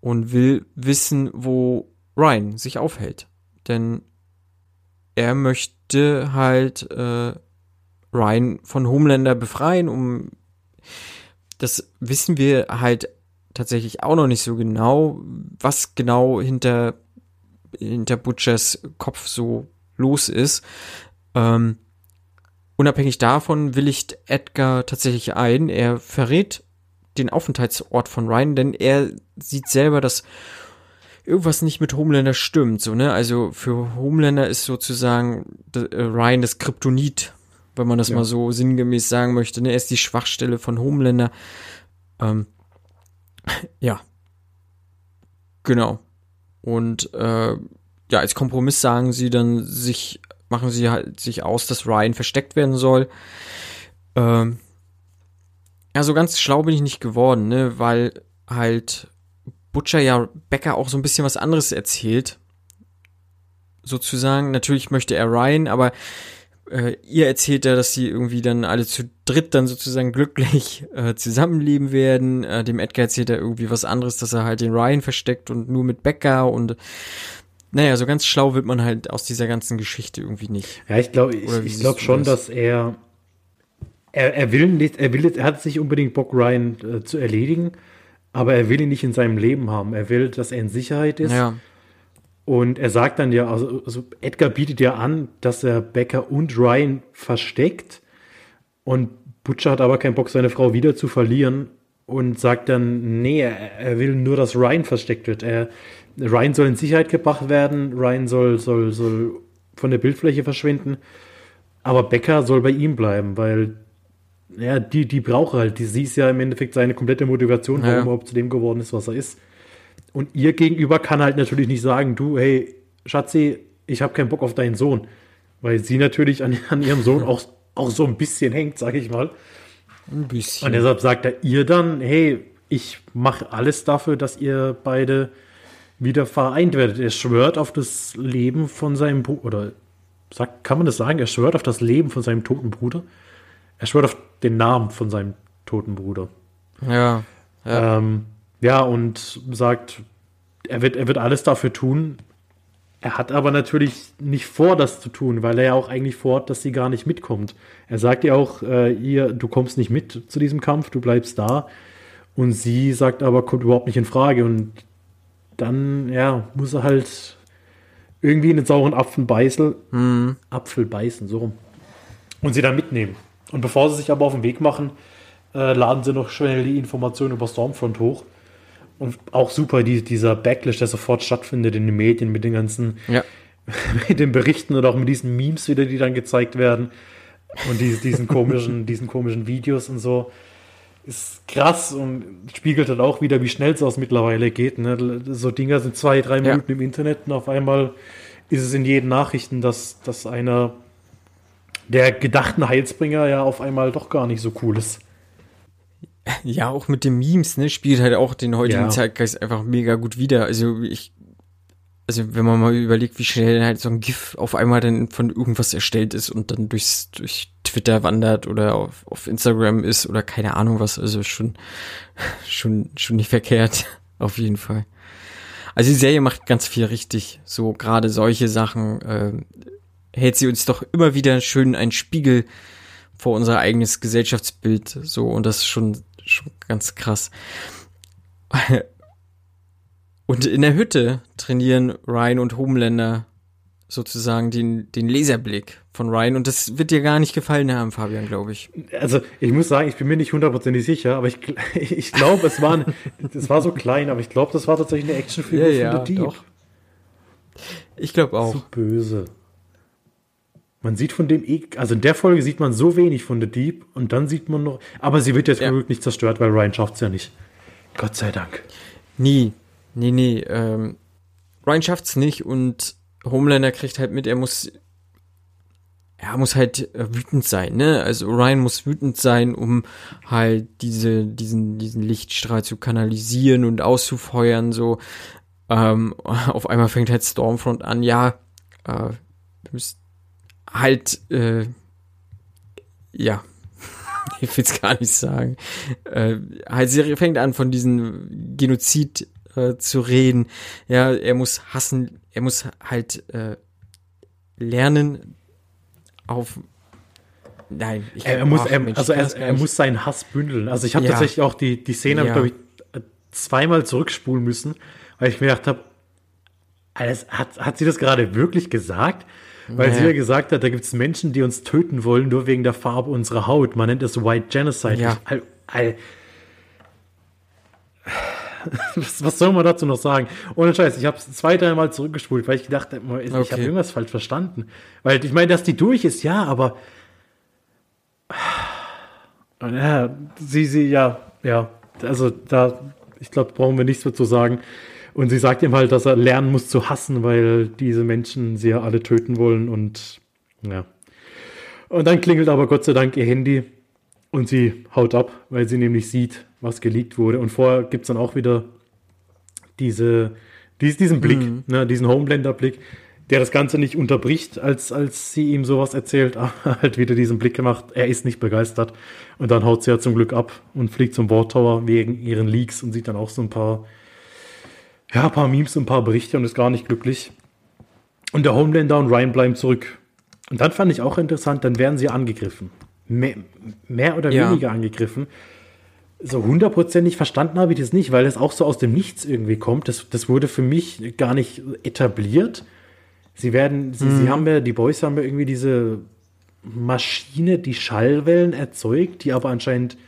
und will wissen, wo Ryan sich aufhält, denn er möchte halt äh, Ryan von Homelander befreien, um das wissen wir halt tatsächlich auch noch nicht so genau, was genau hinter, hinter Butchers Kopf so los ist. Ähm, unabhängig davon willigt Edgar tatsächlich ein. Er verrät den Aufenthaltsort von Ryan, denn er sieht selber, dass irgendwas nicht mit Homelander stimmt. So, ne? Also für Homelander ist sozusagen äh, Ryan das Kryptonit wenn man das ja. mal so sinngemäß sagen möchte. Ne? Er ist die Schwachstelle von Homelander. Ähm, ja. Genau. Und äh, ja, als Kompromiss sagen sie dann sich, machen sie halt sich aus, dass Ryan versteckt werden soll. Ähm, ja, so ganz schlau bin ich nicht geworden, ne, weil halt Butcher ja Becker auch so ein bisschen was anderes erzählt. Sozusagen. Natürlich möchte er Ryan, aber äh, ihr erzählt ja, dass sie irgendwie dann alle zu dritt dann sozusagen glücklich äh, zusammenleben werden. Äh, dem Edgar erzählt er irgendwie was anderes, dass er halt den Ryan versteckt und nur mit Becca und naja, so ganz schlau wird man halt aus dieser ganzen Geschichte irgendwie nicht. Ja, ich glaube, ich, ich glaube schon, das? dass er, er, er will nicht, er will, er hat sich unbedingt Bock, Ryan äh, zu erledigen, aber er will ihn nicht in seinem Leben haben. Er will, dass er in Sicherheit ist. Ja. Und er sagt dann ja, also, also, Edgar bietet ja an, dass er Becker und Ryan versteckt. Und Butcher hat aber keinen Bock, seine Frau wieder zu verlieren und sagt dann, nee, er, er will nur, dass Ryan versteckt wird. Er, Ryan soll in Sicherheit gebracht werden, Ryan soll, soll, soll von der Bildfläche verschwinden, aber Becker soll bei ihm bleiben, weil ja, die, die braucht halt, die, sie ist ja im Endeffekt seine komplette Motivation, warum ja. er überhaupt zu dem geworden ist, was er ist. Und ihr gegenüber kann halt natürlich nicht sagen, du, hey, Schatzi, ich habe keinen Bock auf deinen Sohn. Weil sie natürlich an, an ihrem Sohn auch, auch so ein bisschen hängt, sag ich mal. Ein bisschen. Und deshalb sagt er ihr dann, hey, ich mache alles dafür, dass ihr beide wieder vereint werdet. Er schwört auf das Leben von seinem Bruder, oder sagt, kann man das sagen? Er schwört auf das Leben von seinem toten Bruder. Er schwört auf den Namen von seinem toten Bruder. Ja. Ja. Ähm, ja, und sagt, er wird, er wird alles dafür tun. Er hat aber natürlich nicht vor, das zu tun, weil er ja auch eigentlich vorhat, dass sie gar nicht mitkommt. Er sagt ja auch, äh, ihr, du kommst nicht mit zu diesem Kampf, du bleibst da. Und sie sagt aber, kommt überhaupt nicht in Frage. Und dann, ja, muss er halt irgendwie in den sauren Apfel beißen, mhm. Apfel beißen, so rum. Und sie dann mitnehmen. Und bevor sie sich aber auf den Weg machen, äh, laden sie noch schnell die Informationen über Stormfront hoch. Und auch super, die, dieser Backlash, der sofort stattfindet in den Medien mit den ganzen, ja. mit den Berichten oder auch mit diesen Memes wieder, die dann gezeigt werden. Und die, diesen komischen, diesen komischen Videos und so. Ist krass und spiegelt halt auch wieder, wie schnell es aus mittlerweile geht. Ne? So Dinger sind zwei, drei Minuten ja. im Internet und auf einmal ist es in jeden Nachrichten, dass, dass einer der gedachten Heilsbringer ja auf einmal doch gar nicht so cool ist. Ja, auch mit den Memes, ne, spielt halt auch den heutigen ja. Zeitgeist einfach mega gut wieder. Also ich, also wenn man mal überlegt, wie schnell halt so ein GIF auf einmal dann von irgendwas erstellt ist und dann durchs, durch Twitter wandert oder auf, auf Instagram ist oder keine Ahnung was, also schon, schon, schon nicht verkehrt, auf jeden Fall. Also die Serie macht ganz viel richtig, so gerade solche Sachen, äh, hält sie uns doch immer wieder schön einen Spiegel vor unser eigenes Gesellschaftsbild, so, und das ist schon schon ganz krass. Und in der Hütte trainieren Ryan und Homelander sozusagen den, den Laserblick von Ryan und das wird dir gar nicht gefallen haben, Fabian, glaube ich. Also ich muss sagen, ich bin mir nicht hundertprozentig sicher, aber ich, ich glaube, es war, das war so klein, aber ich glaube, das war tatsächlich eine Actionfigur ja, von ja, The Deep. Doch. Ich glaube auch. So böse. Man sieht von dem, eh, also in der Folge sieht man so wenig von The Deep und dann sieht man noch, aber sie wird jetzt ja. nicht zerstört, weil Ryan schafft es ja nicht. Gott sei Dank. Nie. Nee, nee. Ähm, Ryan schafft's nicht und Homelander kriegt halt mit, er muss er muss halt äh, wütend sein, ne? Also Ryan muss wütend sein, um halt diese, diesen, diesen Lichtstrahl zu kanalisieren und auszufeuern, so. Ähm, auf einmal fängt halt Stormfront an, ja, äh, halt, äh, ja, ich will's gar nicht sagen. Äh, halt, sie fängt an, von diesem Genozid äh, zu reden. Ja, er muss hassen, er muss halt äh, lernen, auf Nein, ich er, muss, er, Mensch, also er, er muss seinen Hass bündeln. Also ich habe ja. tatsächlich auch die, die Szene, ja. glaube ich, zweimal zurückspulen müssen, weil ich mir gedacht habe, hat, hat sie das gerade wirklich gesagt? Weil naja. sie ja gesagt hat, da gibt es Menschen, die uns töten wollen, nur wegen der Farbe unserer Haut. Man nennt es White Genocide. Ja. All, all, was, was, soll man dazu noch sagen? Ohne Scheiß, ich habe es zwei, dreimal zurückgespult, weil ich gedacht habe, ich okay. habe irgendwas falsch verstanden. Weil ich meine, dass die durch ist, ja, aber ja, sie, sie, ja, ja, also da, ich glaube, brauchen wir nichts mehr zu sagen. Und sie sagt ihm halt, dass er lernen muss zu hassen, weil diese Menschen sie ja alle töten wollen und ja. Und dann klingelt aber Gott sei Dank ihr Handy und sie haut ab, weil sie nämlich sieht, was geleakt wurde. Und vorher gibt es dann auch wieder diese, dies, diesen Blick, mhm. ne, diesen Homelander-Blick, der das Ganze nicht unterbricht, als, als sie ihm sowas erzählt, halt wieder diesen Blick gemacht, er ist nicht begeistert. Und dann haut sie ja zum Glück ab und fliegt zum Tower wegen ihren Leaks und sieht dann auch so ein paar, ja, ein paar Memes, ein paar Berichte und ist gar nicht glücklich. Und der Homelander und Ryan bleiben zurück. Und dann fand ich auch interessant, dann werden sie angegriffen. Mehr, mehr oder ja. weniger angegriffen so hundertprozentig verstanden habe ich das nicht, weil es auch so aus dem Nichts irgendwie kommt. Das, das wurde für mich gar nicht etabliert. Sie werden, sie, mhm. sie haben ja, die Boys haben ja irgendwie diese Maschine, die Schallwellen erzeugt, die aber anscheinend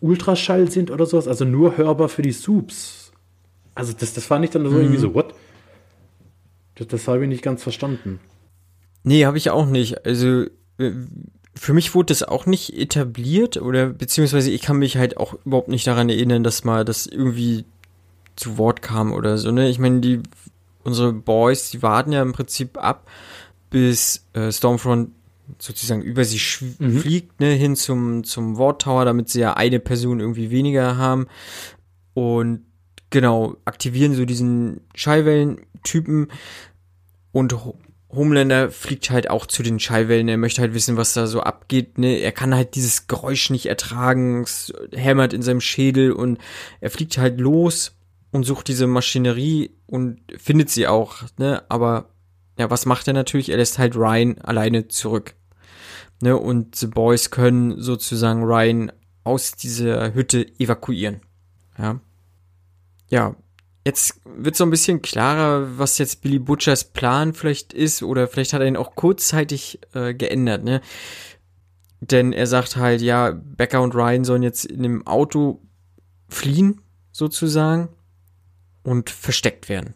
Ultraschall sind oder sowas, also nur hörbar für die Subs. Also das, das fand ich dann so mhm. irgendwie so, what? Das, das habe ich nicht ganz verstanden. Nee, habe ich auch nicht. Also äh, für mich wurde das auch nicht etabliert oder beziehungsweise ich kann mich halt auch überhaupt nicht daran erinnern, dass mal das irgendwie zu Wort kam oder so, ne? Ich meine, die unsere Boys, die warten ja im Prinzip ab, bis äh, Stormfront sozusagen über sie mhm. fliegt, ne, hin zum, zum Ward Tower, damit sie ja eine Person irgendwie weniger haben. Und genau, aktivieren so diesen Schallwellen-Typen und Homelander fliegt halt auch zu den Schallwellen. Er möchte halt wissen, was da so abgeht. Ne? Er kann halt dieses Geräusch nicht ertragen. Es hämmert in seinem Schädel und er fliegt halt los und sucht diese Maschinerie und findet sie auch. Ne? Aber ja, was macht er natürlich? Er lässt halt Ryan alleine zurück. Ne? Und The Boys können sozusagen Ryan aus dieser Hütte evakuieren. Ja. Ja, Jetzt wird so ein bisschen klarer, was jetzt Billy Butchers Plan vielleicht ist, oder vielleicht hat er ihn auch kurzzeitig äh, geändert, ne? Denn er sagt halt, ja, Becker und Ryan sollen jetzt in dem Auto fliehen, sozusagen, und versteckt werden.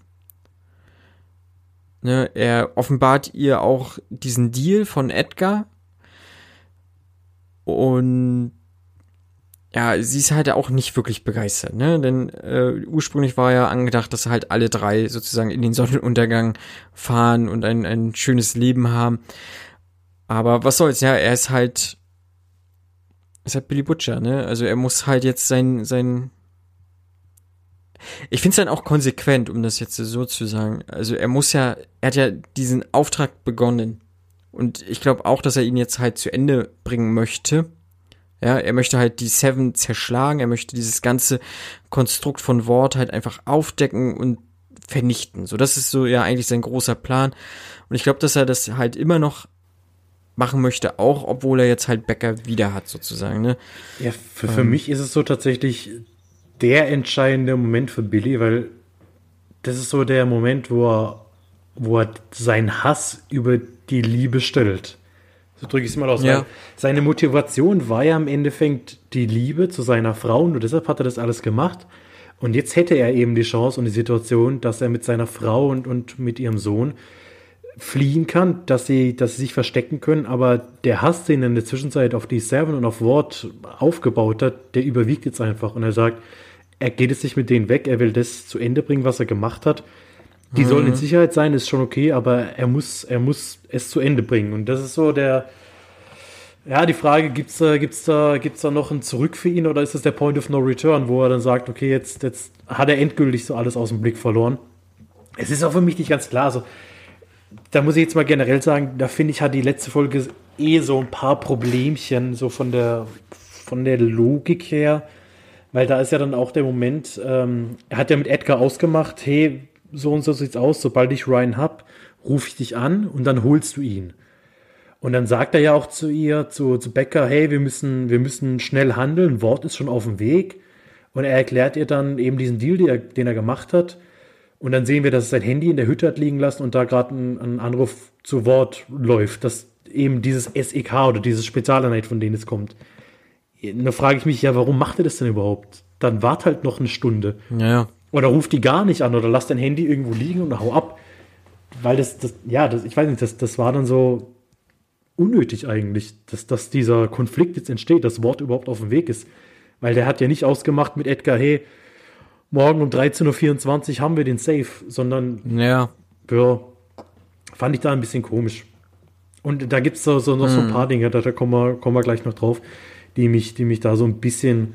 Ne, er offenbart ihr auch diesen Deal von Edgar. Und ja, sie ist halt auch nicht wirklich begeistert, ne? Denn äh, ursprünglich war ja angedacht, dass halt alle drei sozusagen in den Sonnenuntergang fahren und ein, ein schönes Leben haben. Aber was soll's, ja, er ist halt. Ist halt Billy Butcher, ne? Also er muss halt jetzt sein, sein. Ich finde es dann auch konsequent, um das jetzt so zu sagen. Also er muss ja, er hat ja diesen Auftrag begonnen. Und ich glaube auch, dass er ihn jetzt halt zu Ende bringen möchte. Ja, er möchte halt die Seven zerschlagen, er möchte dieses ganze Konstrukt von Wort halt einfach aufdecken und vernichten. So, das ist so ja eigentlich sein großer Plan. Und ich glaube, dass er das halt immer noch machen möchte, auch obwohl er jetzt halt Becker wieder hat, sozusagen. Ne? Ja, für, für ähm, mich ist es so tatsächlich der entscheidende Moment für Billy, weil das ist so der Moment, wo er, wo er seinen Hass über die Liebe stellt. So drücke ich es mal aus. Ja. Seine Motivation war ja im Endeffekt die Liebe zu seiner Frau und deshalb hat er das alles gemacht. Und jetzt hätte er eben die Chance und die Situation, dass er mit seiner Frau und, und mit ihrem Sohn fliehen kann, dass sie, dass sie sich verstecken können, aber der Hass, den er in der Zwischenzeit auf die Seven und auf Ward aufgebaut hat, der überwiegt jetzt einfach und er sagt, er geht es nicht mit denen weg, er will das zu Ende bringen, was er gemacht hat. Die sollen in Sicherheit sein, ist schon okay, aber er muss, er muss es zu Ende bringen. Und das ist so der, ja, die Frage, gibt's da, gibt's da, gibt's da noch ein Zurück für ihn oder ist das der Point of No Return, wo er dann sagt, okay, jetzt, jetzt hat er endgültig so alles aus dem Blick verloren? Es ist auch für mich nicht ganz klar. Also, da muss ich jetzt mal generell sagen, da finde ich, hat die letzte Folge eh so ein paar Problemchen, so von der, von der Logik her. Weil da ist ja dann auch der Moment, ähm, er hat ja mit Edgar ausgemacht, hey, so und so sieht's aus, sobald ich Ryan hab, rufe ich dich an und dann holst du ihn. Und dann sagt er ja auch zu ihr, zu, zu Becker, hey, wir müssen, wir müssen schnell handeln, Wort ist schon auf dem Weg. Und er erklärt ihr dann eben diesen Deal, den er, den er gemacht hat. Und dann sehen wir, dass er sein Handy in der Hütte hat liegen lassen und da gerade ein, ein, Anruf zu Wort läuft, dass eben dieses SEK oder dieses Spezialeinheit, von denen es kommt. Da frage ich mich ja, warum macht er das denn überhaupt? Dann wart halt noch eine Stunde. Ja, ja. Oder ruft die gar nicht an oder lass dein Handy irgendwo liegen und hau ab. Weil das, das ja, das, ich weiß nicht, das, das war dann so unnötig eigentlich, dass, dass dieser Konflikt jetzt entsteht, das Wort überhaupt auf dem Weg ist. Weil der hat ja nicht ausgemacht mit Edgar, hey, morgen um 13.24 Uhr haben wir den Safe, sondern ja. ja, fand ich da ein bisschen komisch. Und da gibt es so, so noch so ein paar Dinge, da, da kommen, wir, kommen wir gleich noch drauf, die mich, die mich da so ein bisschen,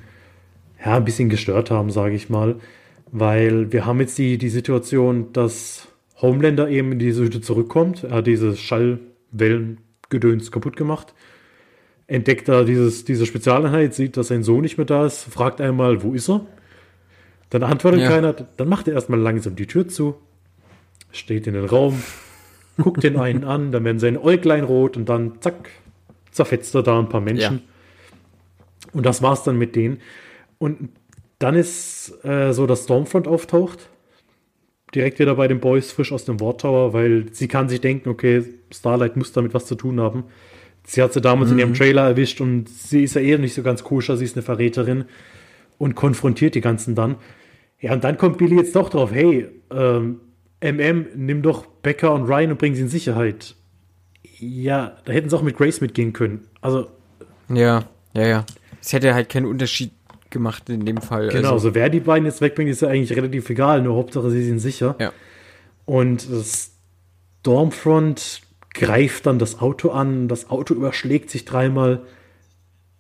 ja, ein bisschen gestört haben, sage ich mal. Weil wir haben jetzt die, die Situation, dass Homelander eben in diese Hütte zurückkommt. Er hat diese Schallwellengedöns kaputt gemacht. Entdeckt da dieses, diese Spezialeinheit, sieht, dass sein Sohn nicht mehr da ist, fragt einmal, wo ist er? Dann antwortet Ja. keiner, dann macht er erstmal langsam die Tür zu, steht in den Raum, guckt den einen an, dann werden seine Äuglein rot und dann zack, zerfetzt er da ein paar Menschen. Und das war's dann mit denen. Und dann ist äh, so, dass Stormfront auftaucht. Direkt wieder bei den Boys frisch aus dem War Tower, weil sie kann sich denken, okay, Starlight muss damit was zu tun haben. Sie hat sie damals in ihrem Trailer erwischt und sie ist ja eher nicht so ganz koscher, sie ist eine Verräterin und konfrontiert die ganzen dann. Ja, und dann kommt Billy jetzt doch drauf, hey, ähm, MM, nimm doch Becker und Ryan und bring sie in Sicherheit. Ja, da hätten sie auch mit Grace mitgehen können. Also, Ja, ja, ja. Es hätte halt keinen Unterschied gemacht in dem Fall. genau, Also, so wer die beiden jetzt wegbringt, ist ja eigentlich relativ egal, nur Hauptsache sie sind sicher. ja. Und das Stormfront greift dann das Auto an, das Auto überschlägt sich dreimal.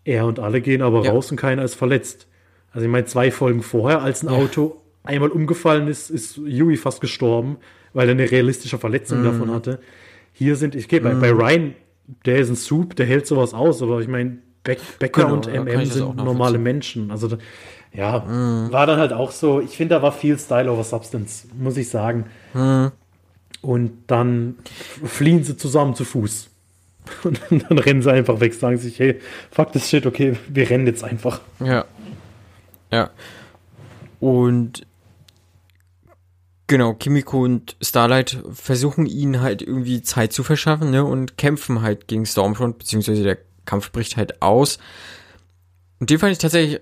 Er und alle gehen aber Ja. raus und keiner ist verletzt. Also ich meine, zwei Folgen vorher, als ein Auto einmal umgefallen ist, ist Yui fast gestorben, weil er eine realistische Verletzung Mhm. davon hatte. Hier sind, ich gehe bei, bei Ryan, der ist ein Soup, der hält sowas aus, aber ich meine, Beck, Becker Genau, und MM sind normale Menschen. Also da, ja, Mhm. war dann halt auch so, ich finde, da war viel Style over Substance, muss ich sagen. Mhm. Und dann fliehen sie zusammen zu Fuß. Und dann rennen sie einfach weg, sagen sich, hey, fuck this shit, okay, wir rennen jetzt einfach. Ja. Ja. Und genau, Kimiko und Starlight versuchen ihnen halt irgendwie Zeit zu verschaffen, ne, und kämpfen halt gegen Stormfront, beziehungsweise der Kampf bricht halt aus. Und den fand ich tatsächlich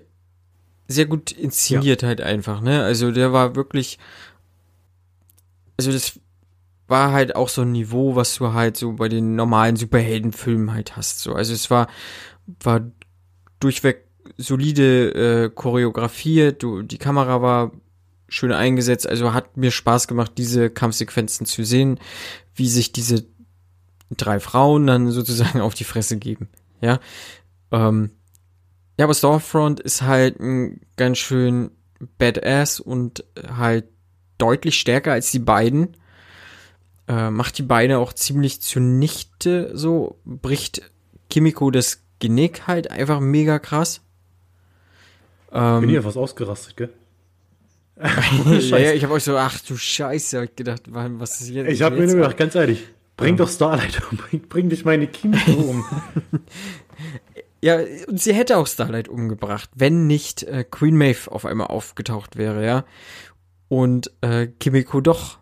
sehr gut inszeniert halt einfach, ne? Also der war wirklich, also das war halt auch so ein Niveau, was du halt so bei den normalen Superheldenfilmen halt hast, so. Also es war, war durchweg solide äh, choreografiert, du, die Kamera war schön eingesetzt, also hat mir Spaß gemacht, diese Kampfsequenzen zu sehen, wie sich diese drei Frauen dann sozusagen auf die Fresse geben, ja. Ähm, ja, aber Stormfront ist halt ein ganz schön Badass und halt deutlich stärker als die beiden. Äh, macht die Beine auch ziemlich zunichte, so bricht Kimiko das Genick halt einfach mega krass. Ähm, Bin hier was ausgerastet, gell? ja, ja, ich habe euch so, ach du Scheiße, hab ich gedacht, was ist jetzt? Ich habe mir nur gedacht, ganz ehrlich, bring doch Starlight um, bring, bring dich meine Kimiko um. Ja, und sie hätte auch Starlight umgebracht, wenn nicht äh, Queen Maeve auf einmal aufgetaucht wäre, ja. Und äh, Kimiko doch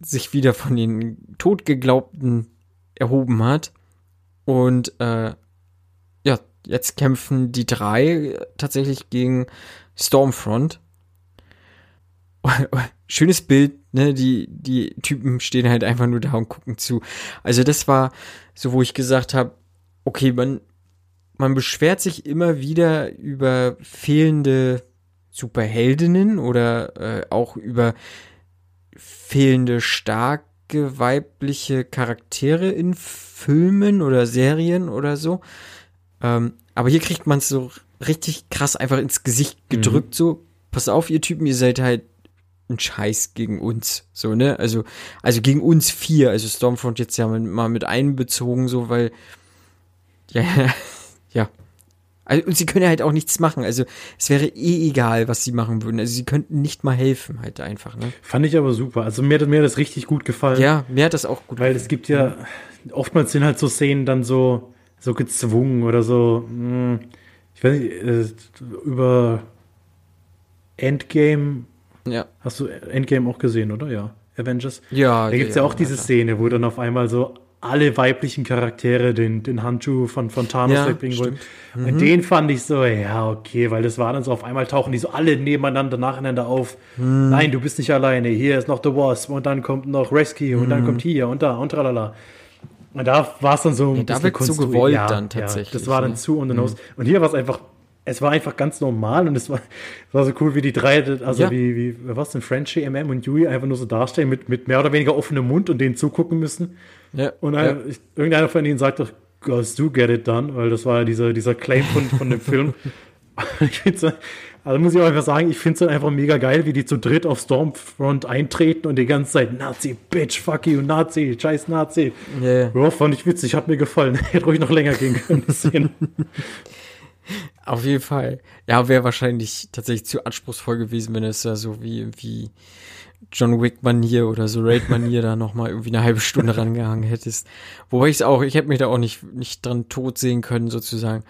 sich wieder von den Totgeglaubten erhoben hat. Und äh, ja, jetzt kämpfen die drei tatsächlich gegen Stormfront. Schönes Bild, ne? Die, die Typen stehen halt einfach nur da und gucken zu. Also das war so, wo ich gesagt habe, okay, man, man beschwert sich immer wieder über fehlende Superheldinnen oder äh, auch über fehlende starke weibliche Charaktere in Filmen oder Serien oder so. Ähm, aber hier kriegt man es so richtig krass einfach ins Gesicht gedrückt, mhm. so, pass auf, ihr Typen, ihr seid halt ein Scheiß gegen uns, so, ne? Also, also gegen uns vier, also Stormfront jetzt ja mal mit einbezogen, so, weil, ja, ja. Also, und sie können ja halt auch nichts machen. Also, es wäre eh egal, was sie machen würden. Also, sie könnten nicht mal helfen, halt einfach, ne? Fand ich aber super. Also, mir hat, mir hat das richtig gut gefallen. Ja, mir hat das auch gut Weil gefallen. es gibt ja, oftmals sind halt so Szenen dann so, so gezwungen oder so, hm, ich weiß nicht, äh, über Endgame. Ja. Hast du Endgame auch gesehen, oder? Ja. Avengers. Ja. Da gibt es ja, ja, auch diese ja. Szene, wo dann auf einmal so alle weiblichen Charaktere den, den Handschuh von, von Thanos ja, wegbringen wollen. Mhm. Und den fand ich so, ja, okay, weil das war dann so, auf einmal tauchen die so alle nebeneinander, nacheinander auf. Mhm. Nein, du bist nicht alleine, hier ist noch The Wasp und dann kommt noch Rescue und dann mhm. kommt hier und da und tralala. Und da war es dann so ein ja, da wird zu gewollt ja, dann tatsächlich. Das war dann ne? zu und mhm. Und hier war es einfach, es war einfach ganz normal und es war, es war so cool, wie die drei, also ja. wie, wie, was denn, Frenchie, MM und Yui einfach nur so darstellen mit, mit mehr oder weniger offenem Mund und denen zugucken müssen. Ja. Und ja. Ich, irgendeiner von ihnen sagt doch, Girls do get it done, weil das war ja dieser, dieser Claim von, von dem Film. ich finde also muss ich auch einfach sagen, ich finde es dann einfach mega geil, wie die zu dritt auf Stormfront eintreten und die ganze Zeit Nazi, Bitch, fuck you, Nazi, scheiß Nazi. Yeah. Ja, fand ich witzig, hat mir gefallen. Hätte ruhig noch länger gehen können. Auf jeden Fall. Ja, wäre wahrscheinlich tatsächlich zu anspruchsvoll gewesen, wenn es ja so wie irgendwie John Wick-Manier oder so Raid-Manier da nochmal irgendwie eine halbe Stunde rangehangen hättest. Wobei ich es auch, ich hätte mich da auch nicht, nicht dran tot sehen können, sozusagen.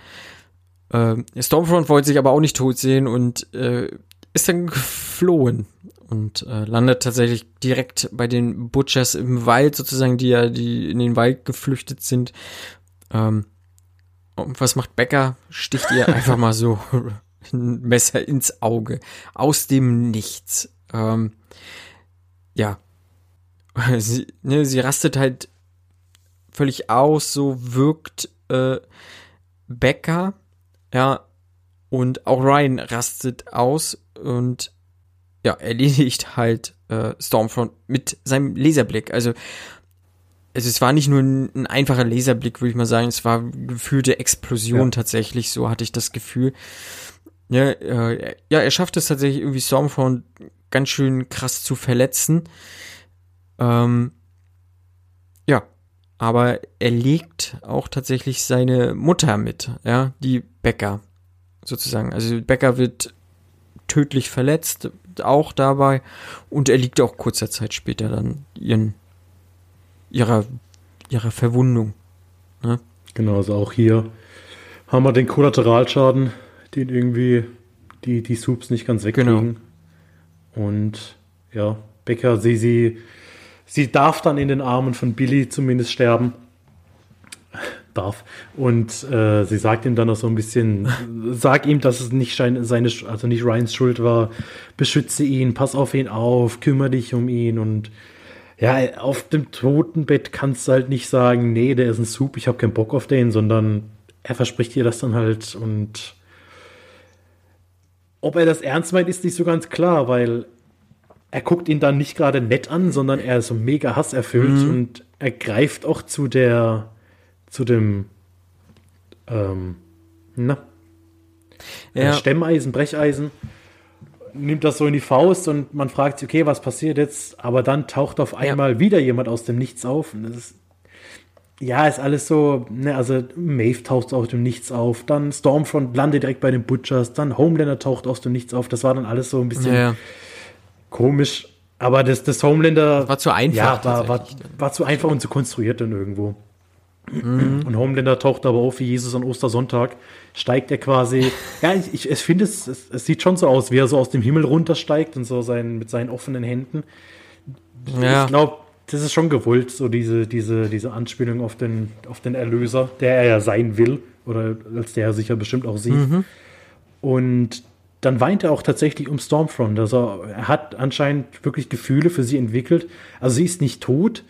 Äh, Stormfront wollte sich aber auch nicht tot sehen und äh, ist dann geflohen und äh, landet tatsächlich direkt bei den Butchers im Wald, sozusagen, die ja, die in den Wald geflüchtet sind. Ähm, und was macht Becker? Sticht ihr einfach mal so ein Messer ins Auge. Aus dem Nichts. Ähm, ja. Sie, ne, sie rastet halt völlig aus, so wirkt äh, Becker ja, und auch Ryan rastet aus und ja, erledigt halt äh, Stormfront mit seinem Laserblick. Also, also es war nicht nur ein, ein einfacher Laserblick, würde ich mal sagen, es war gefühlte Explosion ja. tatsächlich, so hatte ich das Gefühl. Ja, äh, ja, er schafft es tatsächlich irgendwie Stormfront ganz schön krass zu verletzen. Ähm, ja, aber er legt auch tatsächlich seine Mutter mit, ja, die Becker sozusagen. Also Becker wird tödlich verletzt, auch dabei, und er liegt auch kurzer Zeit später dann ihren, ihrer, ihrer Verwundung. Ne? Genau, also auch hier haben wir den Kollateralschaden, den irgendwie die, die Soups nicht ganz wegkriegen. Genau. Und ja, Becker, sie, sie sie darf dann in den Armen von Billy zumindest sterben. Darf. Und äh, sie sagt ihm dann noch so ein bisschen, sag ihm, dass es nicht seine, also nicht Ryans Schuld war, beschütze ihn, pass auf ihn auf, kümmere dich um ihn und ja, auf dem Totenbett kannst du halt nicht sagen, nee, der ist ein Soup, ich habe keinen Bock auf den, sondern er verspricht dir das dann halt und ob er das ernst meint, ist nicht so ganz klar, weil er guckt ihn dann nicht gerade nett an, sondern er ist so mega hasserfüllt mhm. und er greift auch zu der, zu dem, ähm, na, ja. Stemmeisen, Brecheisen, nimmt das so in die Faust und man fragt sich, okay, was passiert jetzt? Aber dann taucht auf einmal ja. wieder jemand aus dem Nichts auf. Und das ist, ja, ist alles so, ne, also Maeve taucht aus dem Nichts auf, dann Stormfront landet direkt bei den Butchers, dann Homelander taucht aus dem Nichts auf. Das war dann alles so ein bisschen. Ja komisch. Aber das, das Homelander. War zu einfach. Ja, war, war, war zu einfach und zu konstruiert dann irgendwo. Mhm. Und Homelander taucht aber auf wie Jesus an Ostersonntag. Steigt er quasi. ja, ich, ich, ich finde, es, es, es, sieht schon so aus, wie er so aus dem Himmel runtersteigt und so sein, mit seinen offenen Händen. Ja. Ich glaube, das ist schon gewollt, so diese, diese, diese Anspielung auf den, auf den Erlöser, der er ja sein will. Oder als der er sich ja bestimmt auch sieht. Mhm. Und dann weint er auch tatsächlich um Stormfront. Also er hat anscheinend wirklich Gefühle für sie entwickelt. Also sie ist nicht tot.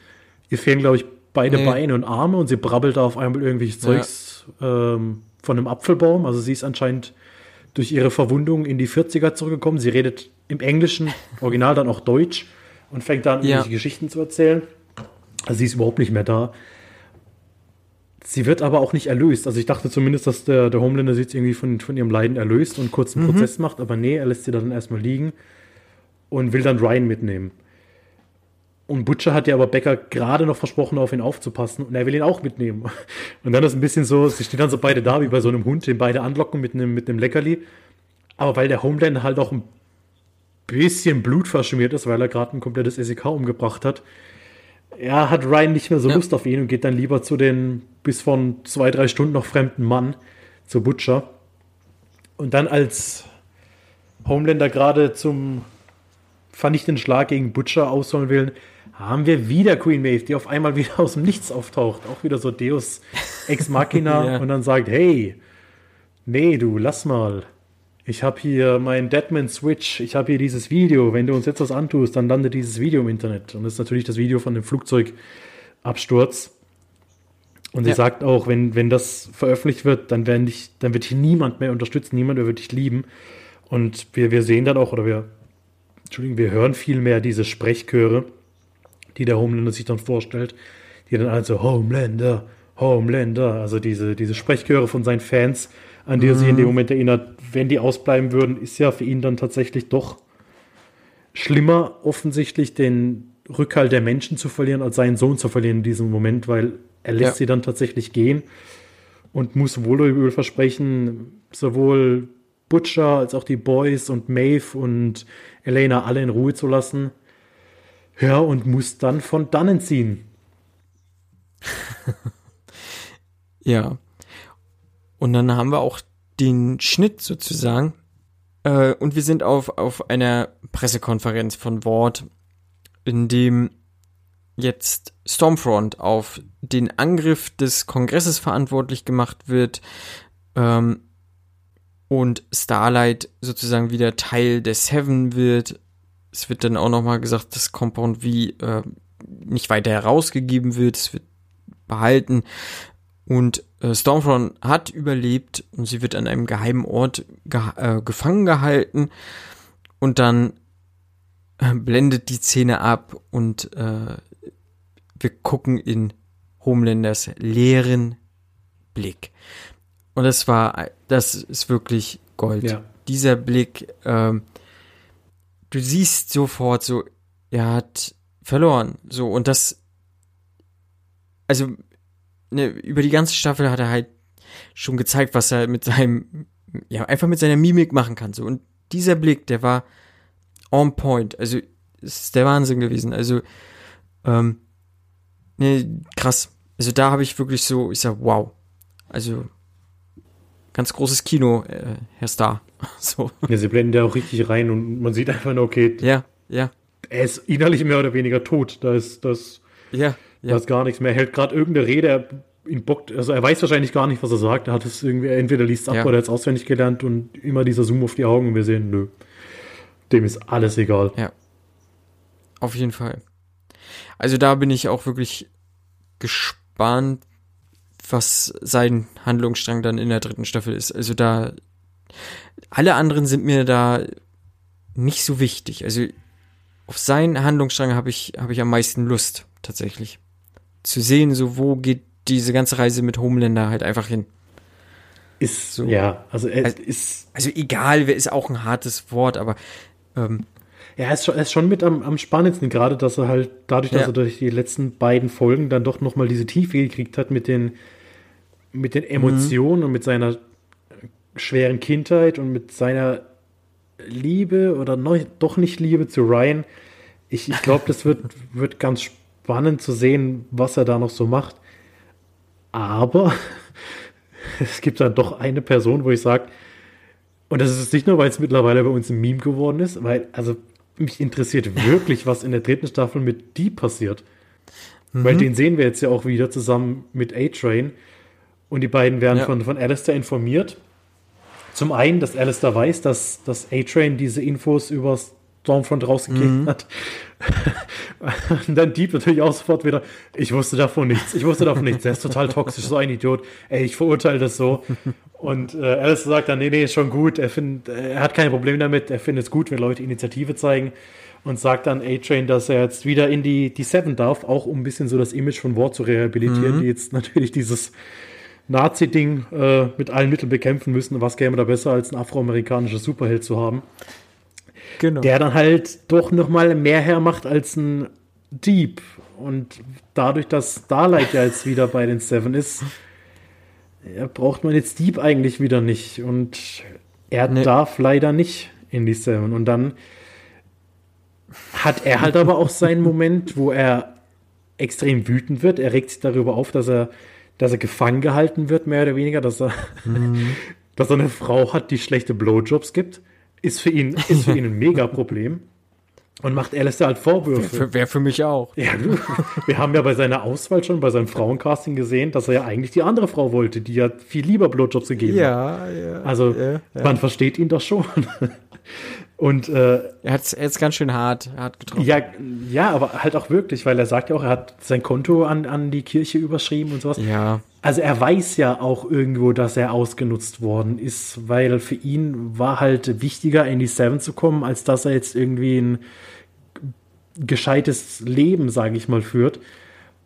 Ihr fehlen, glaube ich, beide nee. Beine und Arme und sie brabbelt da auf einmal irgendwelches Zeugs ja. ähm, von einem Apfelbaum. Also sie ist anscheinend durch ihre Verwundung in die 40er zurückgekommen. Sie redet im Englischen, Original dann auch Deutsch und fängt dann an, Ja. irgendwelche Geschichten zu erzählen. Also sie ist überhaupt nicht mehr da. Sie wird aber auch nicht erlöst. Also ich dachte zumindest, dass der, der Homelander sie jetzt irgendwie von, von ihrem Leiden erlöst und kurz einen Prozess macht, aber nee, er lässt sie dann erstmal liegen und will dann Ryan mitnehmen. Und Butcher hat ja aber Becker gerade noch versprochen, auf ihn aufzupassen und er will ihn auch mitnehmen. Und dann ist ein bisschen so, sie stehen dann so beide da wie bei so einem Hund, den beide anlocken mit einem, mit einem Leckerli. Aber weil der Homelander halt auch ein bisschen Blut verschmiert ist, weil er gerade ein komplettes SEK umgebracht hat, ja, hat Ryan nicht mehr so Ja. Lust auf ihn und geht dann lieber zu den bis von zwei, drei Stunden noch fremden Mann, zu Butcher. Und dann als Homelander gerade zum vernichtenden Schlag gegen Butcher ausholen will, haben wir wieder Queen Maeve, die auf einmal wieder aus dem Nichts auftaucht. Auch wieder so Deus Ex Machina Ja. und dann sagt, hey, nee, du, lass mal. Ich habe hier meinen Deadman Switch, ich habe hier dieses Video. Wenn du uns jetzt was antust, dann landet dieses Video im Internet. Und das ist natürlich das Video von dem Flugzeugabsturz. Und sie Ja. sagt auch, wenn, wenn das veröffentlicht wird, dann, werden dich, dann wird dich niemand mehr unterstützen, niemand mehr wird dich lieben. Und wir, wir sehen dann auch, oder wir, Entschuldigung, wir hören viel mehr diese Sprechchöre, die der Homelander sich dann vorstellt, die dann also Homelander, Homelander, also diese, diese Sprechchöre von seinen Fans, an die er sich in dem Moment erinnert, wenn die ausbleiben würden, ist ja für ihn dann tatsächlich doch schlimmer, offensichtlich den Rückhalt der Menschen zu verlieren, als seinen Sohn zu verlieren in diesem Moment, weil er lässt Ja. sie dann tatsächlich gehen und muss wohl oder übel versprechen, sowohl Butcher als auch die Boys und Maeve und Elena alle in Ruhe zu lassen. Ja, und muss dann von dannen ziehen. Ja. Und dann haben wir auch den Schnitt sozusagen. Äh, und wir sind auf, auf einer Pressekonferenz von Ward, in dem jetzt Stormfront auf den Angriff des Kongresses verantwortlich gemacht wird ähm, und Starlight sozusagen wieder Teil der Seven wird. Es wird dann auch nochmal gesagt, dass Compound V äh, nicht weiter herausgegeben wird, es wird behalten. Und äh, Stormfront hat überlebt und sie wird an einem geheimen Ort geha äh, gefangen gehalten. Und dann äh, blendet die Szene ab und äh, wir gucken in Homelanders leeren Blick. Und das war, das ist wirklich Gold. Ja. Dieser Blick, ähm, du siehst sofort so, er hat verloren. So, und das, also, ne, über die ganze Staffel hat er halt schon gezeigt, was er mit seinem, ja, einfach mit seiner Mimik machen kann. So, und dieser Blick, der war on point. Also, es ist der Wahnsinn gewesen. Also, ähm, ne, krass. Also, da habe ich wirklich so, ich sag, wow. Also, ganz großes Kino, äh, Herr Star. So, Ja, sie blenden da auch richtig rein und man sieht einfach nur, okay, ja, ja, er ist innerlich mehr oder weniger tot. Da ist, das, ja, da ja. ist gar nichts mehr. Er hält gerade irgendeine Rede, er ihn bockt, also er weiß wahrscheinlich gar nicht, was er sagt. Er hat es irgendwie, entweder liest es ab Ja. oder er hat es auswendig gelernt und immer dieser Zoom auf die Augen und wir sehen, nö. Dem ist alles egal. Auf jeden Fall. Also da bin ich auch wirklich gespannt, was sein Handlungsstrang dann in der dritten Staffel ist. Also da, alle anderen sind mir da nicht so wichtig. Also auf seinen Handlungsstrang habe ich, habe ich am meisten Lust, tatsächlich. Zu sehen, so wo geht diese ganze Reise mit Homelander halt einfach hin. Ist, So. ja, also er Also- ist, Also egal, wer ist auch ein hartes Wort, aber ähm, ja, er ist schon, er ist schon mit am, am spannendsten, gerade, dass er halt dadurch, dass Ja. er durch die letzten beiden Folgen dann doch nochmal diese Tiefe gekriegt hat mit den, mit den Emotionen und mit seiner schweren Kindheit und mit seiner Liebe oder neu, doch nicht Liebe zu Ryan. Ich, ich glaube, das wird, wird ganz spannend zu sehen, was er da noch so macht. Aber es gibt dann doch eine Person, wo ich sage, und das ist nicht nur, weil es mittlerweile bei uns ein Meme geworden ist, weil, also mich interessiert wirklich, was in der dritten Staffel mit die passiert. Weil den sehen wir jetzt ja auch wieder zusammen mit A-Train. Und die beiden werden Ja. von, von Alistair informiert. Zum einen, dass Alistair weiß, dass, dass A-Train diese Infos über Stormfront rausgegeben hat. Und dann Deep natürlich auch sofort wieder, ich wusste davon nichts, ich wusste davon nichts, der ist total toxisch, so ein Idiot. Ey, ich verurteile das so. Und äh, Alistair sagt dann, nee, nee, ist schon gut. Er, find, er hat kein Problem damit. Er findet es gut, wenn Leute Initiative zeigen. Und sagt dann A-Train, dass er jetzt wieder in die, die Seven darf, auch um ein bisschen so das Image von War zu rehabilitieren, mhm. die jetzt natürlich dieses Nazi-Ding äh, mit allen Mitteln bekämpfen müssen. Was käme da besser, als ein afroamerikanischer Superheld zu haben? Genau. Der dann halt doch noch mal mehr hermacht als ein Dieb. Und dadurch, dass Starlight ja jetzt wieder bei den Seven ist, ja, braucht man jetzt Dieb eigentlich wieder nicht. Und er nee. darf leider nicht in die Seven. Und dann hat er halt aber auch seinen Moment, wo er extrem wütend wird. Er regt sich darüber auf, dass er, dass er gefangen gehalten wird, mehr oder weniger, dass er, mhm. dass er eine Frau hat, die schlechte Blowjobs gibt. Ist für ihn, ist für ihn ein Mega-Problem. Und macht Alistair halt Vorwürfe. Wäre für, für, mich auch. Ja, wir haben ja bei seiner Auswahl schon, bei seinem Frauencasting gesehen, dass er ja eigentlich die andere Frau wollte, die ja viel lieber Blowjobs gegeben ja, hat. Ja, Also ja, ja. man versteht ihn doch schon. Und äh, er hat es ganz schön hart, hart getroffen. Ja, ja, aber halt auch wirklich, weil er sagt ja auch, er hat sein Konto an, an die Kirche überschrieben und sowas. Ja. Also er weiß ja auch irgendwo, dass er ausgenutzt worden ist, weil für ihn war halt wichtiger, in die Seven zu kommen, als dass er jetzt irgendwie ein gescheites Leben, sage ich mal, führt.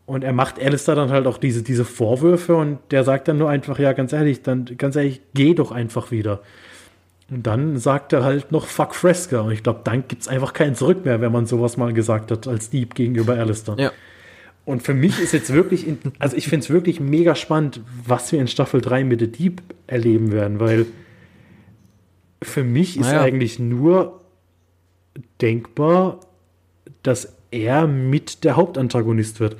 Und er macht Alistair dann halt auch diese, diese Vorwürfe und der sagt dann nur einfach, ja, ganz ehrlich, dann, ganz ehrlich, geh doch einfach wieder. Und dann sagt er halt noch Fuck Fresca. Und ich glaube, dann gibt es einfach keinen Zurück mehr, wenn man sowas mal gesagt hat als Dieb gegenüber Alistair. Ja. Und für mich ist jetzt wirklich, in, also ich finde es wirklich mega spannend, was wir in Staffel 3 mit The Deep erleben werden, weil für mich ist naja. eigentlich nur denkbar, dass er mit der Hauptantagonist wird.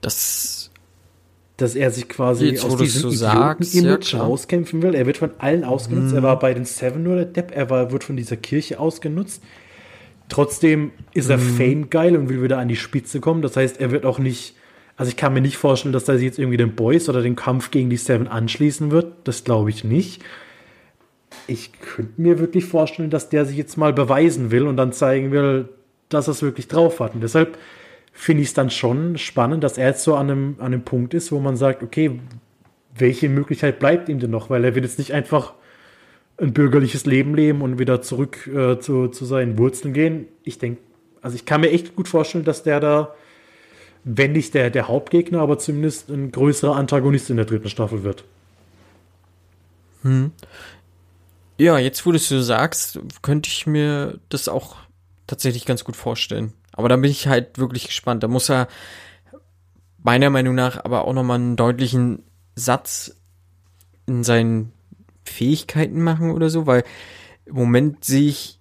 Das. Dass er sich quasi Jetzt, aus diesem so Image ja, rauskämpfen will. Er wird von allen ausgenutzt. Mhm. Er war bei den Seven nur der Depp. Er war, wird von dieser Kirche ausgenutzt. Trotzdem ist er mhm. Fame geil und will wieder an die Spitze kommen. Das heißt, er wird auch nicht. Also ich kann mir nicht vorstellen, dass er sich jetzt irgendwie den Boys oder den Kampf gegen die Seven anschließen wird. Das glaube ich nicht ich könnte mir wirklich vorstellen, dass der sich jetzt mal beweisen will und dann zeigen will, dass er es wirklich drauf hat. Und deshalb finde ich es dann schon spannend, dass er jetzt so an einem, an einem Punkt ist, wo man sagt, okay, welche Möglichkeit bleibt ihm denn noch? Weil er will jetzt nicht einfach ein bürgerliches Leben leben und wieder zurück äh, zu, zu seinen Wurzeln gehen. Ich denke, also ich kann mir echt gut vorstellen, dass der da, wenn nicht der, der Hauptgegner, aber zumindest ein größerer Antagonist in der dritten Staffel wird. Hm. Ja, jetzt wo du es so sagst, könnte ich mir das auch tatsächlich ganz gut vorstellen. Aber da bin ich halt wirklich gespannt. Da muss er meiner Meinung nach aber auch nochmal einen deutlichen Satz in seinen Fähigkeiten machen oder so, weil im Moment sehe ich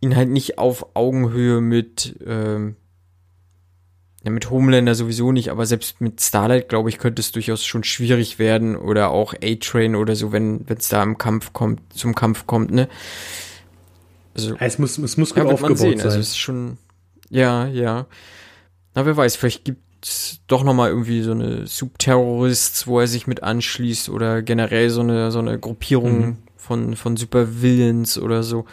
ihn halt nicht auf Augenhöhe mit ähm, ja, mit Homelander sowieso nicht, aber selbst mit Starlight, glaube ich, könnte es durchaus schon schwierig werden oder auch A-Train oder so, wenn es da im Kampf kommt, zum Kampf kommt, ne? Also, es muss, es muss gut ja, aufgebaut sein. Also es ist schon, ja, ja. Na, wer weiß, vielleicht gibt's doch noch mal irgendwie so eine Subterrorists, wo er sich mit anschließt oder generell so eine, so eine Gruppierung mhm. von, von Supervillains oder so.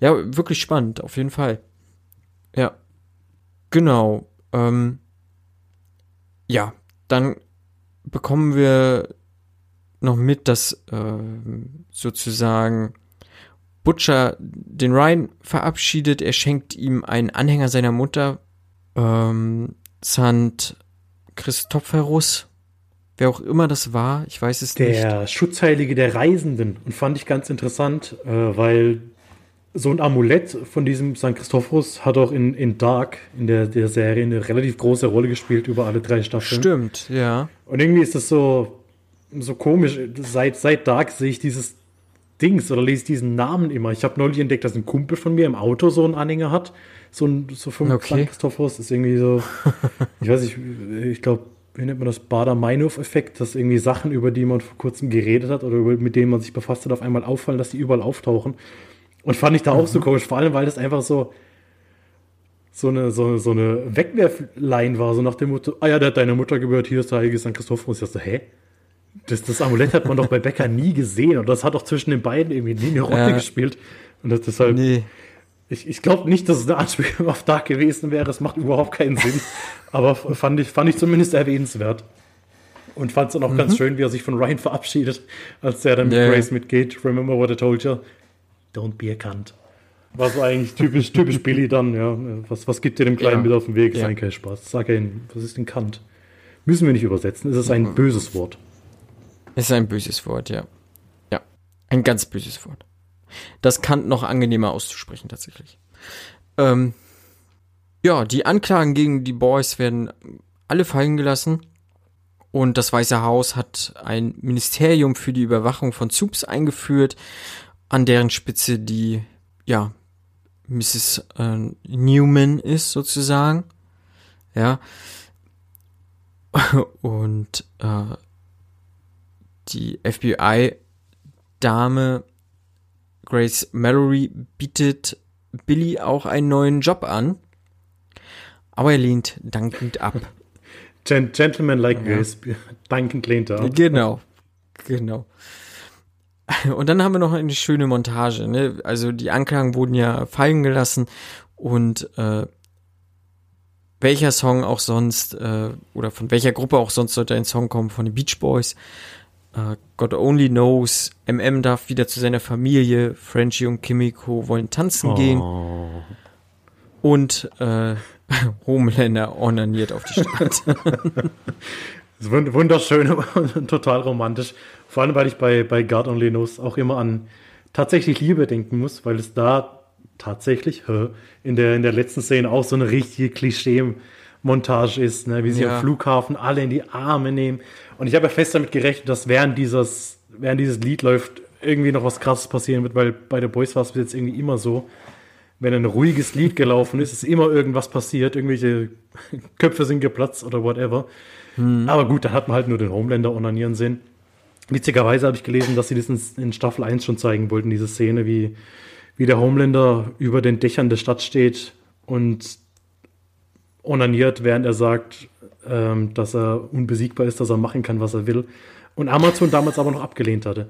Ja, wirklich spannend, auf jeden Fall. Ja. Genau. Ähm, ja, dann bekommen wir noch mit, dass äh, sozusagen Butcher den Ryan verabschiedet. Er schenkt ihm einen Anhänger seiner Mutter, ähm, Sant Christophorus, wer auch immer das war, ich weiß es der nicht. Der Schutzheilige der Reisenden. Und fand ich ganz interessant, äh, weil so ein Amulett von diesem St. Christophorus hat auch in, in Dark, in der, der Serie, eine relativ große Rolle gespielt über alle drei Staffeln. Stimmt, ja. Und irgendwie ist das so, so komisch. Seit, seit Dark sehe ich dieses Dings oder lese diesen Namen immer. Ich habe neulich entdeckt, dass ein Kumpel von mir im Auto so einen Anhänger hat. So ein so vom okay. St. Christophorus. Das ist irgendwie so, ich weiß nicht, ich glaube, wie nennt man das? Bader-Meinhof-Effekt, dass irgendwie Sachen, über die man vor kurzem geredet hat oder mit denen man sich befasst hat, auf einmal auffallen, dass die überall auftauchen. Und fand ich da auch so mhm. komisch, vor allem, weil das einfach so, so eine, so, so eine Wegwerflein war, so nach dem Motto, ah ja, der hat deine Mutter gehört, hier ist der heilige St. Christophorus. Ich dachte, hä? Das, das Amulett hat man doch bei Becker nie gesehen und das hat doch zwischen den beiden irgendwie nie eine Rolle ja. gespielt. Und das deshalb, nee. ich, ich glaube nicht, dass es eine Anspielung auf Dark gewesen wäre, das macht überhaupt keinen Sinn. Aber fand ich, fand ich zumindest erwähnenswert. Und fand es dann auch mhm. ganz schön, wie er sich von Ryan verabschiedet, als der dann mit yeah. Grace mitgeht. Remember what I told you? Don't be a cunt. Was eigentlich typisch, typisch Billy dann, ja. Was, was gibt dir dem Kleinen ja. mit auf den Weg? Ja. Sein kein Spaß. Sag ihn, was ist denn Kant? Müssen wir nicht übersetzen. Es ist ein mhm. böses Wort. Ist ein böses Wort, ja. Ja. Ein ganz böses Wort. Das Kant noch angenehmer auszusprechen, tatsächlich. Ähm, ja, die Anklagen gegen die Boys werden alle fallen gelassen. Und das Weiße Haus hat ein Ministerium für die Überwachung von Zups eingeführt, an deren Spitze die, ja, Mrs. Äh, Newman ist sozusagen. Ja. Und äh, die FBI-Dame Grace Mallory bietet Billy auch einen neuen Job an. Aber er lehnt dankend ab. Gentleman like ja. Grace, dankend lehnt er ab. Genau, genau. Und dann haben wir noch eine schöne Montage. Ne? Also die Anklagen wurden ja fallen gelassen und äh, welcher Song auch sonst äh, oder von welcher Gruppe auch sonst sollte ein Song kommen von den Beach Boys. Äh, God Only Knows, MM darf wieder zu seiner Familie, Frenchie und Kimiko wollen tanzen oh. gehen und äh, Homelander ornaniert auf die Stadt. wunderschön und total romantisch. Vor allem, weil ich bei, bei God Only Knows auch immer an tatsächlich Liebe denken muss, weil es da tatsächlich in der, in der letzten Szene auch so eine richtige Klischee-Montage ist, ne? wie sie ja. am Flughafen alle in die Arme nehmen. Und ich habe ja fest damit gerechnet, dass während, dieses, während dieses Lied läuft, irgendwie noch was krasses passieren wird, weil bei der Boys war es bis jetzt irgendwie immer so, wenn ein ruhiges Lied gelaufen ist, ist immer irgendwas passiert, irgendwelche Köpfe sind geplatzt oder whatever. Hm. Aber gut, da hat man halt nur den Homelander onanieren sehen. Witzigerweise habe ich gelesen, dass sie das in, Staffel 1 schon zeigen wollten, diese Szene, wie, wie der Homelander über den Dächern der Stadt steht und onaniert, während er sagt, ähm, dass er unbesiegbar ist, dass er machen kann, was er will. Und Amazon damals aber noch abgelehnt hatte.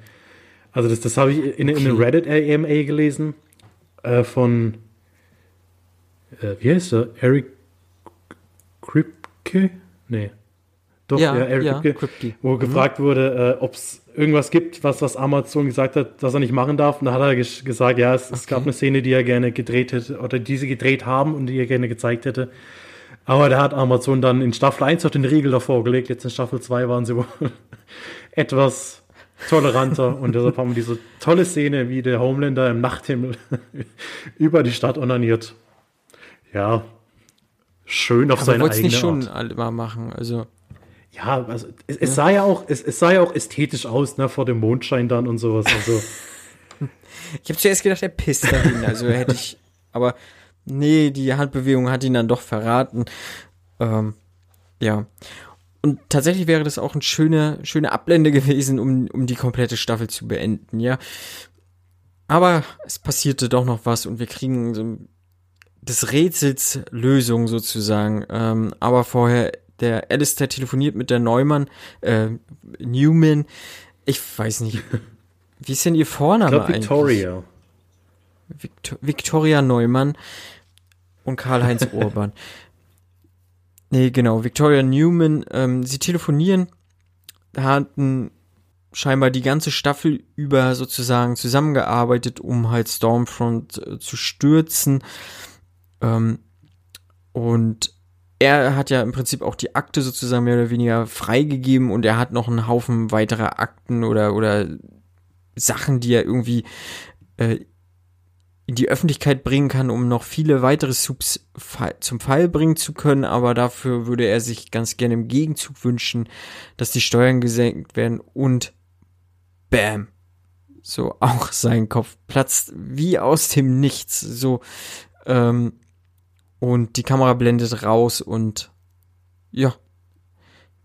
Also das, das habe ich in, in einem Reddit AMA gelesen äh, von, äh, wie heißt er? Eric Kripke? Nee. Doch, ja, ja Eric ja, Kripke, wo mhm. gefragt wurde, äh, ob es irgendwas gibt, was, was Amazon gesagt hat, dass er nicht machen darf. Und da hat er ges gesagt, ja, es, okay. es, gab eine Szene, die er gerne gedreht hätte, oder die sie gedreht haben und die er gerne gezeigt hätte. Aber da hat Amazon dann in Staffel 1 auch den Riegel davor gelegt. Jetzt in Staffel 2 waren sie wohl etwas toleranter und deshalb haben wir diese tolle Szene, wie der Homelander im Nachthimmel über die Stadt onaniert. Ja, schön auf Aber seine eigene nicht schon alle mal machen, also ja, also es, es sah ja auch, es, es, sah ja auch ästhetisch aus, ne, vor dem Mondschein dann und sowas. Also. ich habe zuerst gedacht, er pisst dahin, also hätte ich, aber nee, die Handbewegung hat ihn dann doch verraten. Ähm, ja. Und tatsächlich wäre das auch ein schöner, schöne Ablende gewesen, um, um die komplette Staffel zu beenden, ja. Aber es passierte doch noch was und wir kriegen so des Rätsels Lösung sozusagen. Ähm, aber vorher, der Alistair telefoniert mit der Neumann, äh, Newman. Ich weiß nicht. Wie ist denn ihr Vorname ich glaub, Victoria. eigentlich? Victor Victoria Neumann und Karl-Heinz Urban. Nee, genau, Victoria Newman, ähm, sie telefonieren, hatten scheinbar die ganze Staffel über sozusagen zusammengearbeitet, um halt Stormfront äh, zu stürzen. Ähm, und er hat ja im Prinzip auch die Akte sozusagen mehr oder weniger freigegeben und er hat noch einen Haufen weiterer Akten oder, oder Sachen, die er irgendwie äh, in die Öffentlichkeit bringen kann, um noch viele weitere Subs zum Fall bringen zu können, aber dafür würde er sich ganz gerne im Gegenzug wünschen, dass die Steuern gesenkt werden und bam, so auch sein Kopf platzt wie aus dem Nichts, so ähm, und die Kamera blendet raus und ja,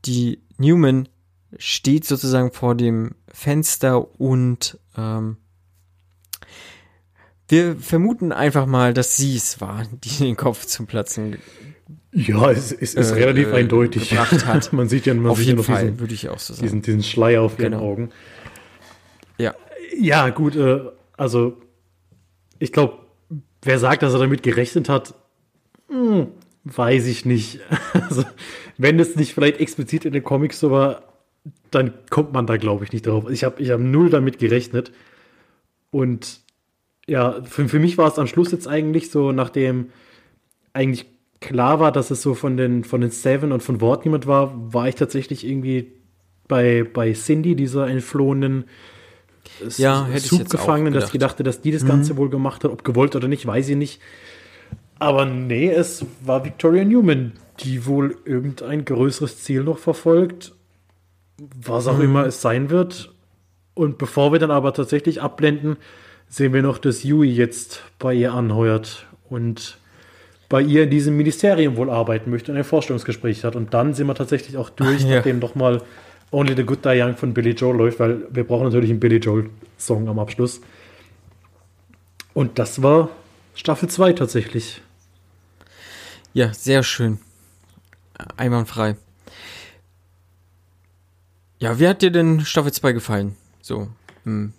die Newman steht sozusagen vor dem Fenster und ähm, wir vermuten einfach mal, dass sie es war, die den Kopf zum Platzen ja, es, es ist äh, relativ äh, eindeutig. Gebracht hat. man sieht ja, man auf sieht jeden Fall, diesen, würde ich auch so sagen. Diesen, diesen Schleier auf genau. ihren Augen. Ja. Ja, gut, äh, also ich glaube, wer sagt, dass er damit gerechnet hat, hm, weiß ich nicht. Also, wenn es nicht vielleicht explizit in den Comics so war, dann kommt man da, glaube ich, nicht drauf. Ich habe ich hab null damit gerechnet. Und ja, für, für mich war es am Schluss jetzt eigentlich so, nachdem eigentlich klar war, dass es so von den, von den Seven und von Wort niemand war, war ich tatsächlich irgendwie bei, bei Cindy, dieser entflohenen ja, Subgefangenen, dass ich dachte, dass die das Ganze mhm. wohl gemacht hat, ob gewollt oder nicht, weiß ich nicht. Aber nee, es war Victoria Newman, die wohl irgendein größeres Ziel noch verfolgt, was auch mhm. immer es sein wird. Und bevor wir dann aber tatsächlich abblenden, sehen wir noch, dass Yui jetzt bei ihr anheuert und bei ihr in diesem Ministerium wohl arbeiten möchte und ein Vorstellungsgespräch hat. Und dann sind wir tatsächlich auch durch, Ach, ja. nachdem nochmal Only the Good Die Young von Billy Joel läuft, weil wir brauchen natürlich einen Billy Joel-Song am Abschluss. Und das war Staffel 2 tatsächlich. Ja, sehr schön. Einwandfrei. Ja, wie hat dir denn Staffel 2 gefallen? So. Hm.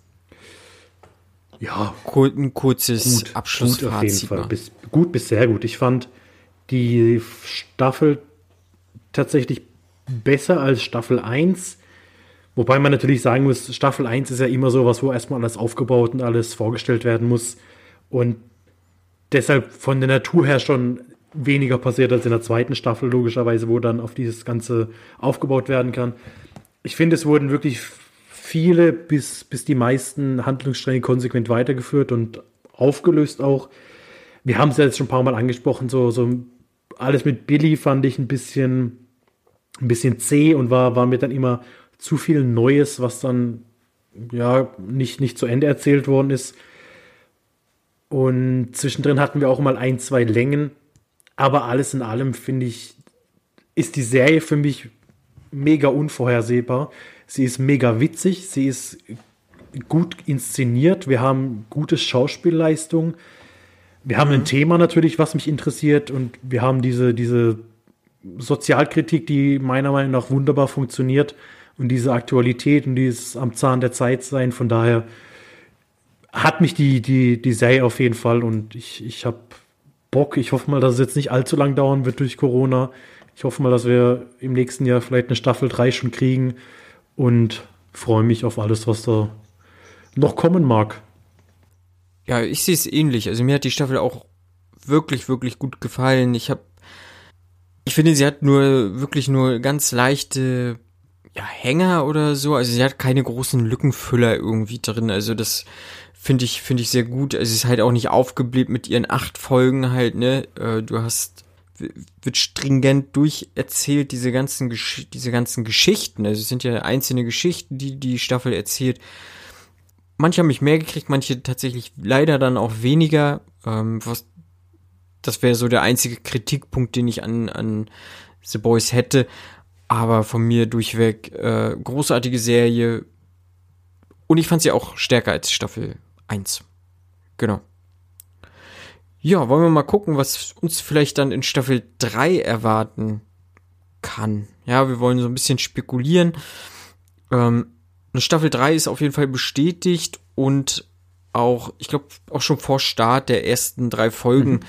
Ja. Ein kurzes gut, Abschlussfazit. Gut auf jeden Fall. Bis, gut bis sehr gut. Ich fand die Staffel tatsächlich besser als Staffel 1. Wobei man natürlich sagen muss, Staffel 1 ist ja immer so was, wo erstmal alles aufgebaut und alles vorgestellt werden muss. Und deshalb von der Natur her schon weniger passiert als in der zweiten Staffel, logischerweise, wo dann auf dieses Ganze aufgebaut werden kann. Ich finde, es wurden wirklich viele bis, bis die meisten Handlungsstränge konsequent weitergeführt und aufgelöst auch. Wir haben es ja jetzt schon ein paar Mal angesprochen, so, so alles mit Billy fand ich ein bisschen, ein bisschen zäh und war, war mir dann immer zu viel Neues, was dann ja nicht, nicht zu Ende erzählt worden ist. Und zwischendrin hatten wir auch mal ein, zwei Längen. Aber alles in allem finde ich, ist die Serie für mich mega unvorhersehbar. Sie ist mega witzig, sie ist gut inszeniert, wir haben gute Schauspielleistung. Wir haben mhm. ein Thema natürlich, was mich interessiert und wir haben diese, diese Sozialkritik, die meiner Meinung nach wunderbar funktioniert und diese Aktualität und dieses am Zahn der Zeit sein. Von daher hat mich die, die, die Serie auf jeden Fall und ich, ich habe Bock. Ich hoffe mal, dass es jetzt nicht allzu lang dauern wird durch Corona. Ich hoffe mal, dass wir im nächsten Jahr vielleicht eine Staffel 3 schon kriegen und freue mich auf alles, was da noch kommen mag. Ja, ich sehe es ähnlich. Also mir hat die Staffel auch wirklich, wirklich gut gefallen. Ich habe, ich finde, sie hat nur wirklich nur ganz leichte ja, Hänger oder so. Also sie hat keine großen Lückenfüller irgendwie drin. Also das finde ich, finde ich sehr gut. Also sie ist halt auch nicht aufgebläht mit ihren acht Folgen halt, ne? Äh, du hast wird stringent durcherzählt, diese ganzen, Gesch diese ganzen Geschichten. Also es sind ja einzelne Geschichten, die die Staffel erzählt. Manche haben mich mehr gekriegt, manche tatsächlich leider dann auch weniger. Ähm, was, das wäre so der einzige Kritikpunkt, den ich an, an The Boys hätte. Aber von mir durchweg äh, großartige Serie. Und ich fand sie auch stärker als Staffel 1. Genau. Ja, wollen wir mal gucken, was uns vielleicht dann in Staffel 3 erwarten kann. Ja, wir wollen so ein bisschen spekulieren. Ähm, Staffel 3 ist auf jeden Fall bestätigt und auch, ich glaube, auch schon vor Start der ersten drei Folgen mhm.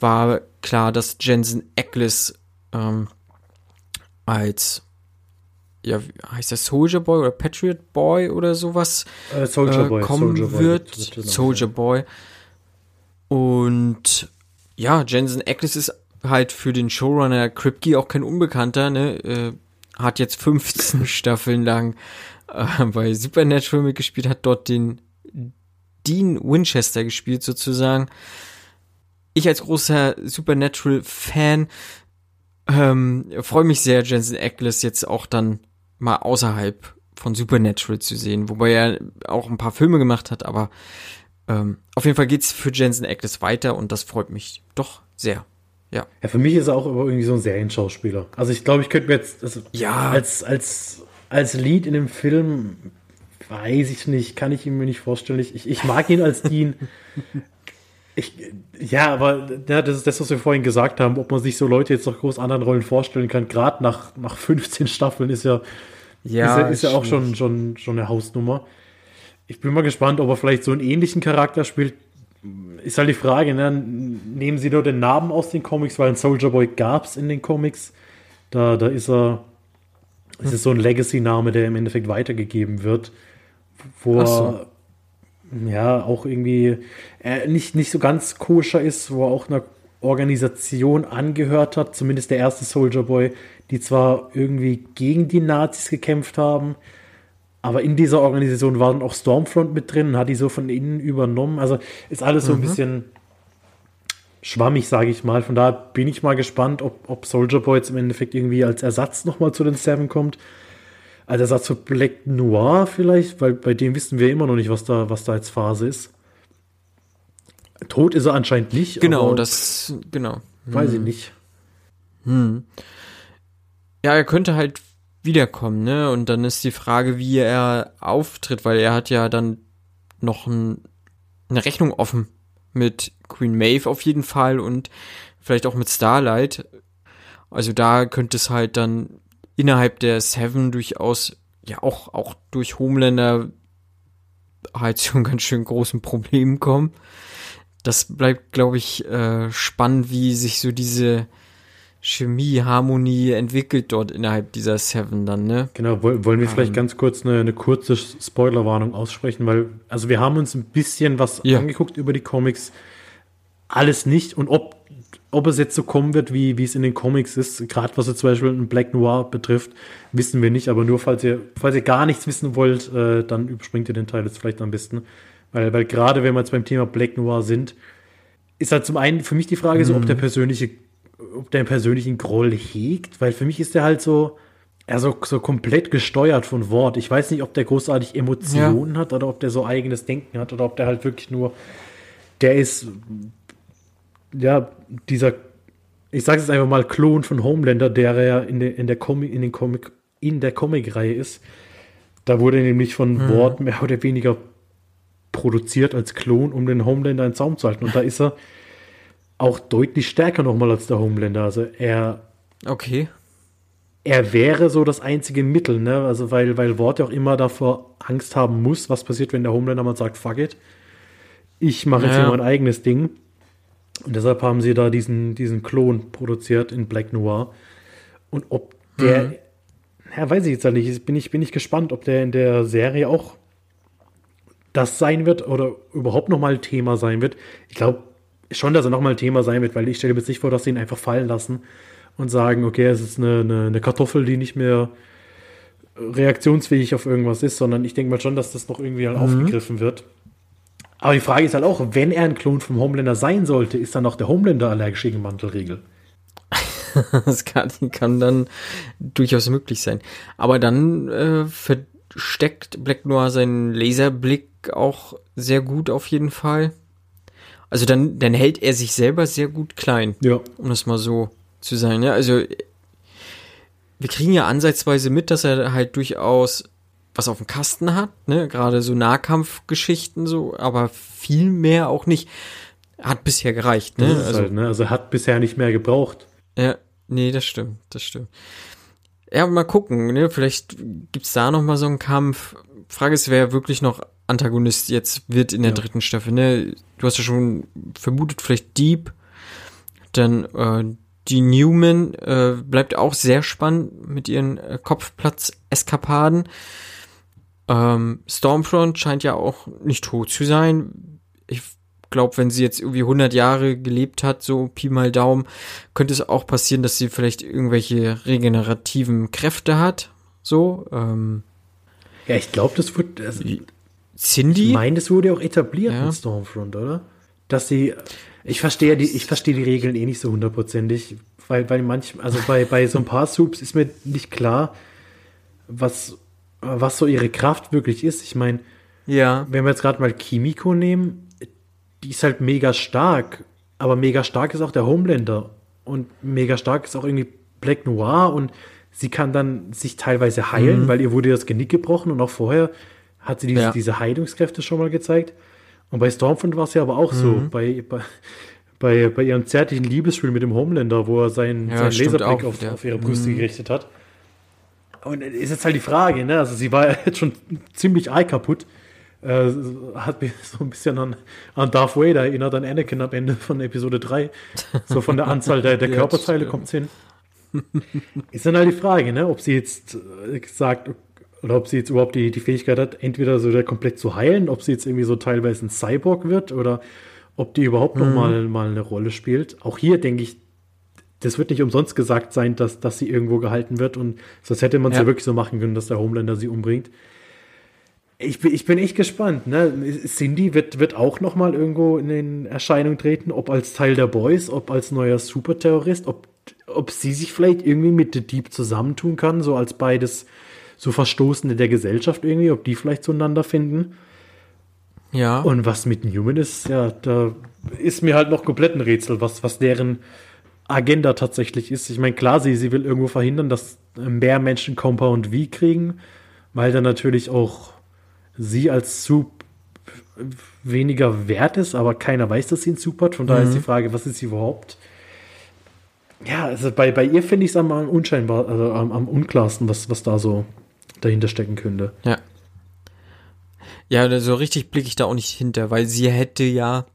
war klar, dass Jensen Ackles ähm, als ja, heißt der Soldier Boy oder Patriot Boy oder sowas äh, Soldier äh, Boy, kommen Soldier wird. Boy, Soldier Boy. Und ja, Jensen Ackles ist halt für den Showrunner Kripke auch kein Unbekannter, ne? Äh, hat jetzt 15 Staffeln lang äh, bei Supernatural mitgespielt, hat dort den Dean Winchester gespielt sozusagen. Ich als großer Supernatural-Fan ähm, freue mich sehr, Jensen Ackles jetzt auch dann mal außerhalb von Supernatural zu sehen, wobei er auch ein paar Filme gemacht hat, aber ähm, auf jeden Fall geht's für Jensen Ackles weiter und das freut mich doch sehr. Ja. Ja, für mich ist er auch irgendwie so ein Serienschauspieler. Also ich glaube, ich könnte mir jetzt also ja. als, als, als Lied in dem Film, weiß ich nicht, kann ich ihn mir nicht vorstellen. Ich, ich mag ihn als Dean. Ich, ja, aber ja, das ist das, was wir vorhin gesagt haben, ob man sich so Leute jetzt noch groß anderen Rollen vorstellen kann. Gerade nach, nach 15 Staffeln ist ja, ja, ist ja, ist ja auch schon, schon, schon eine Hausnummer ich bin mal gespannt, ob er vielleicht so einen ähnlichen Charakter spielt. Ist halt die Frage, ne? nehmen sie nur den Namen aus den Comics, weil ein Soldier Boy gab es in den Comics. Da, da ist er Es ist so ein Legacy-Name, der im Endeffekt weitergegeben wird, wo so. er ja auch irgendwie äh, nicht, nicht so ganz koscher ist, wo er auch einer Organisation angehört hat, zumindest der erste Soldier Boy, die zwar irgendwie gegen die Nazis gekämpft haben, aber in dieser Organisation war dann auch Stormfront mit drin und hat die so von innen übernommen. Also ist alles so ein bisschen schwammig, sage ich mal. Von daher bin ich mal gespannt, ob, ob Soldier Boy jetzt im Endeffekt irgendwie als Ersatz nochmal zu den Seven kommt. Als Ersatz für Black Noir vielleicht, weil bei dem wissen wir immer noch nicht, was da, was da jetzt Phase ist. Tot ist er anscheinend nicht. Genau, das, genau. Weiß ich nicht. Hm. Ja, er könnte halt wiederkommen, ne? Und dann ist die Frage, wie er auftritt, weil er hat ja dann noch ein, eine Rechnung offen mit Queen Maeve auf jeden Fall und vielleicht auch mit Starlight. Also da könnte es halt dann innerhalb der Seven durchaus, ja auch, auch durch Homelander halt zu einem ganz schön großen Problem kommen. Das bleibt, glaube ich, äh, spannend, wie sich so diese Chemie, Harmonie entwickelt dort innerhalb dieser Seven dann, ne? Genau, wollen wir vielleicht Ähm. ganz kurz eine, eine kurze Spoilerwarnung aussprechen, weil, also wir haben uns ein bisschen was Ja. angeguckt über die Comics, alles nicht und ob, ob es jetzt so kommen wird, wie, wie es in den Comics ist, gerade was jetzt zum Beispiel ein Black Noir betrifft, wissen wir nicht, aber nur falls ihr, falls ihr gar nichts wissen wollt, äh, dann überspringt ihr den Teil jetzt vielleicht am besten, weil, weil gerade wenn wir jetzt beim Thema Black Noir sind, ist halt zum einen für mich die Frage so, ob der persönliche, ob der einen persönlichen Groll hegt, weil für mich ist der halt so, ja, so, so komplett gesteuert von Wort. Ich weiß nicht, ob der großartig Emotionen hat oder ob der so eigenes Denken hat oder ob der halt wirklich nur, der ist, ja, dieser, ich sage jetzt einfach mal, Klon von Homelander, der er in der, in der Comic, in den Comic, in der Comic-Reihe ist. Da wurde er nämlich von Wort mehr oder weniger produziert als Klon, um den Homelander in Zaum zu halten. Und da ist er auch deutlich stärker nochmal als der Homelander. Also er, Okay. er wäre so das einzige Mittel, ne? Also weil, weil Wort ja auch immer davor Angst haben muss, was passiert, wenn der Homelander mal sagt, fuck it. Ich mache jetzt Ja. hier mein eigenes Ding. Und deshalb haben sie da diesen, diesen Klon produziert in Black Noir. Und ob der, Mhm. ja, weiß ich jetzt halt nicht. Bin ich, bin ich gespannt, ob der in der Serie auch das sein wird oder überhaupt nochmal Thema sein wird. Ich glaube schon, dass er nochmal Thema sein wird, weil ich stelle mir jetzt nicht vor, dass sie ihn einfach fallen lassen und sagen, okay, es ist eine, eine, eine Kartoffel, die nicht mehr reaktionsfähig auf irgendwas ist, sondern ich denke mal schon, dass das noch irgendwie halt aufgegriffen wird. Aber die Frage ist halt auch, wenn er ein Klon vom Homelander sein sollte, ist dann auch der Homelander allergisch gegen Mantelriegel? Das kann, kann dann durchaus möglich sein. Aber dann äh, versteckt Black Noir seinen Laserblick auch sehr gut auf jeden Fall. Also dann, dann hält er sich selber sehr gut klein, Ja. um das mal so zu sagen. Ja, also wir kriegen ja ansatzweise mit, dass er halt durchaus was auf dem Kasten hat, ne, gerade so Nahkampfgeschichten so, aber viel mehr auch nicht. Hat bisher gereicht, ne? Also halt, ne? Also hat bisher nicht mehr gebraucht. ja, nee, das stimmt, das stimmt. Ja, mal gucken, ne? Vielleicht gibt's da noch mal so einen Kampf. Frage ist, wer wirklich noch Antagonist jetzt wird in der Ja. dritten Staffel, ne? Du hast ja schon vermutet, vielleicht Deep, dann äh, die Newman äh, bleibt auch sehr spannend mit ihren äh, Kopfplatz-Eskapaden. Ähm, Stormfront scheint ja auch nicht tot zu sein. Ich glaube, wenn sie jetzt irgendwie 100 Jahre gelebt hat, so Pi mal Daumen, könnte es auch passieren, dass sie vielleicht irgendwelche regenerativen Kräfte hat. So, ähm, Ja, ich glaube, das wird. Also, ich Cindy? meine, das wurde auch etabliert Ja. mit Stormfront, oder? Dass sie. Ich verstehe die, ich verstehe die Regeln eh nicht so hundertprozentig, weil bei manchen, also bei, bei so ein paar Soups ist mir nicht klar, was, was so ihre Kraft wirklich ist. Ich meine, Ja. wenn wir jetzt gerade mal Kimiko nehmen, die ist halt mega stark, aber mega stark ist auch der Homelander und mega stark ist auch irgendwie Black Noir und sie kann dann sich teilweise heilen, weil ihr wurde das Genick gebrochen und auch vorher hat sie diese, Ja. diese Heilungskräfte schon mal gezeigt. Und bei Stormfront war es ja aber auch so, bei, bei, bei, bei ihrem zärtlichen Liebesspiel mit dem Homelander, wo er seinen, Ja, seinen Laserblick auch, auf, auf ihre Brüste gerichtet hat. Und ist jetzt halt die Frage, ne? Also sie war jetzt schon ziemlich eye kaputt. Äh, hat mich so ein bisschen an, an Darth Vader erinnert, an Anakin am Ende von Episode 3. So von der Anzahl der, der Körperteile kommt es hin. ist dann halt die Frage, ne, ob sie jetzt äh, sagt, oder ob sie jetzt überhaupt die, die Fähigkeit hat, entweder so komplett zu heilen, ob sie jetzt irgendwie so teilweise ein Cyborg wird oder ob die überhaupt mhm. noch mal, mal eine Rolle spielt. Auch hier denke ich, das wird nicht umsonst gesagt sein, dass, dass sie irgendwo gehalten wird und sonst hätte man es ja. ja. wirklich so machen können, dass der Homelander sie umbringt. Ich bin, ich bin echt gespannt. Ne? Cindy wird, wird auch noch mal irgendwo in den Erscheinung treten, ob als Teil der Boys, ob als neuer Superterrorist, ob, ob sie sich vielleicht irgendwie mit The Deep zusammentun kann, so als beides so Verstoßene der Gesellschaft irgendwie, ob die vielleicht zueinander finden. Ja. Und was mit Newman ist, ja, da ist mir halt noch komplett ein Rätsel, was, was deren Agenda tatsächlich ist. Ich meine, klar, sie, sie will irgendwo verhindern, dass mehr Menschen Compound V kriegen, weil dann natürlich auch sie als Soup weniger wert ist, aber keiner weiß, dass sie einen Soup hat. Von daher mhm. ist die Frage, was ist sie überhaupt? Ja, also bei, bei ihr finde ich es am, unscheinbar, also am, am unklarsten, was, was da so dahinter stecken könnte. Ja. Ja, so richtig blicke ich da auch nicht hinter, weil sie hätte ja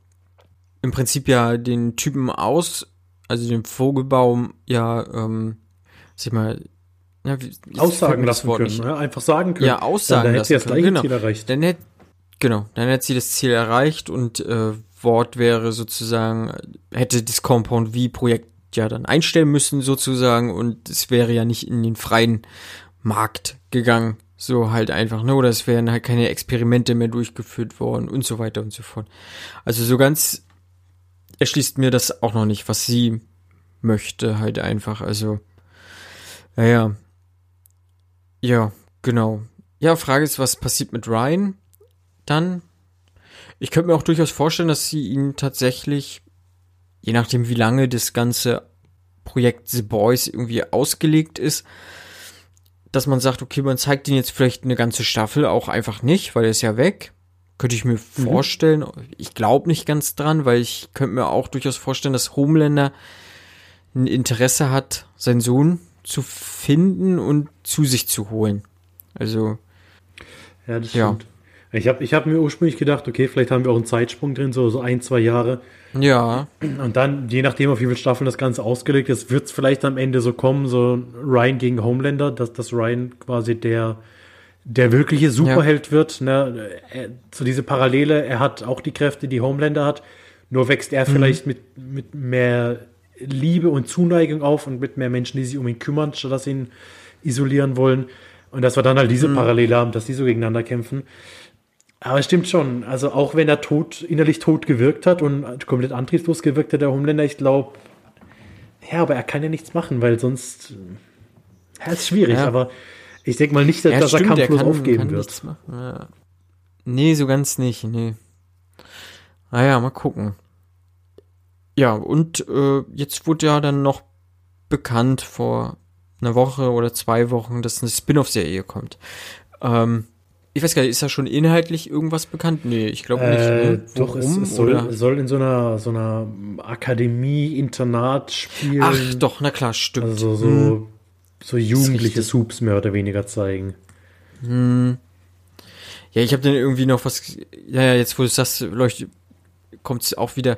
im Prinzip ja den Typen aus, also den Vogelbaum, ja, ähm, sag mal, ja, wie, aussagen lassen können, nicht. Ne? einfach sagen können. Ja, aussagen dann, dann hätte sie das gleiche genau. Ziel erreicht. Dann hätte, genau, dann hätte sie das Ziel erreicht und äh, Wort wäre sozusagen, hätte das Compound V-Projekt ja dann einstellen müssen sozusagen und es wäre ja nicht in den freien Markt gegangen. So halt einfach, ne? Oder es wären halt keine Experimente mehr durchgeführt worden und so weiter und so fort. Also so ganz erschließt mir das auch noch nicht, was sie möchte, halt einfach. Also, naja. Ja, genau. Ja, Frage ist, was passiert mit Ryan dann? Ich könnte mir auch durchaus vorstellen, dass sie ihn tatsächlich, je nachdem wie lange das ganze Projekt The Boys irgendwie ausgelegt ist, dass man sagt, okay, man zeigt ihn jetzt vielleicht eine ganze Staffel auch einfach nicht, weil er ist ja weg. Könnte ich mir mhm. vorstellen. Ich glaube nicht ganz dran, weil ich könnte mir auch durchaus vorstellen, dass Homelander ein Interesse hat, seinen Sohn zu finden und zu sich zu holen. Also. Ja, das stimmt. Ja. Ich habe ich hab mir ursprünglich gedacht, okay, vielleicht haben wir auch einen Zeitsprung drin, so, so ein, zwei Jahre. Ja. Und dann, je nachdem, auf wie viele Staffeln das Ganze ausgelegt ist, wird es vielleicht am Ende so kommen, so Ryan gegen Homelander, dass, dass Ryan quasi der, der wirkliche Superheld ja. wird. Ne? So diese Parallele, er hat auch die Kräfte, die Homelander hat, nur wächst er mhm. vielleicht mit, mit mehr Liebe und Zuneigung auf und mit mehr Menschen, die sich um ihn kümmern, statt dass sie ihn isolieren wollen. Und dass wir dann halt diese mhm. Parallele haben, dass die so gegeneinander kämpfen. Aber es stimmt schon. Also auch wenn er tot, innerlich tot gewirkt hat und komplett antriebslos gewirkt hat, der Homelander, ich glaube, ja, aber er kann ja nichts machen, weil sonst, ja, ist schwierig, ja. aber ich denke mal nicht, dass, ja, dass stimmt, er kampflos er kann, aufgeben kann wird. Ja. Nee, so ganz nicht, nee. Naja, mal gucken. Ja, und äh, jetzt wurde ja dann noch bekannt vor einer Woche oder zwei Wochen, dass eine Spin-off-Serie kommt. Ähm, ich weiß gar nicht, ist da schon inhaltlich irgendwas bekannt? Nee, ich glaube nicht. Äh, ne? Doch, es, es soll, soll, in so einer, so einer Akademie-Internat spielen. Ach, doch, na klar, stimmt. Also so, hm. so jugendliche Subs mehr oder weniger zeigen. Hm. Ja, ich habe dann irgendwie noch was. Ja, ja, jetzt wo du das leuchtet, kommt es auch wieder.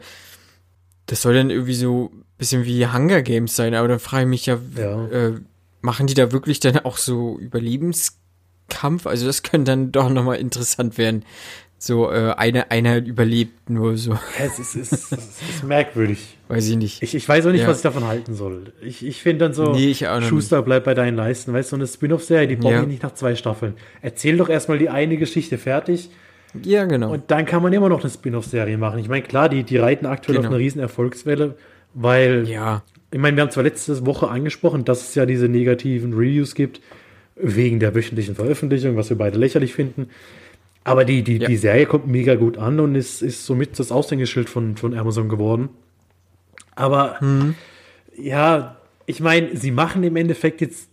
Das soll dann irgendwie so ein bisschen wie Hunger Games sein, aber dann frage ich mich ja, ja. Äh, machen die da wirklich dann auch so Überlebens Kampf, also das könnte dann doch nochmal interessant werden. So, äh, eine, einer überlebt nur so. Es ist, es ist, es ist merkwürdig. Weiß ich nicht. Ich, ich weiß auch nicht, ja. was ich davon halten soll. Ich, ich finde dann so, nee, Schuster, bleib bei deinen Leisten. Weißt du, so eine Spin-off-Serie, die brauche ja. ich nicht nach zwei Staffeln. Erzähl doch erstmal die eine Geschichte fertig. Ja, genau. Und dann kann man immer noch eine Spin-off-Serie machen. Ich meine, klar, die, die reiten aktuell genau. auf eine riesen Erfolgswelle, weil, ja. ich meine, wir haben zwar letzte Woche angesprochen, dass es ja diese negativen Reviews gibt, wegen der wöchentlichen Veröffentlichung, was wir beide lächerlich finden. Aber die, die, ja. die Serie kommt mega gut an und ist, ist somit das Aushängeschild von, von Amazon geworden. Aber mhm. ja, ich meine, sie machen im Endeffekt jetzt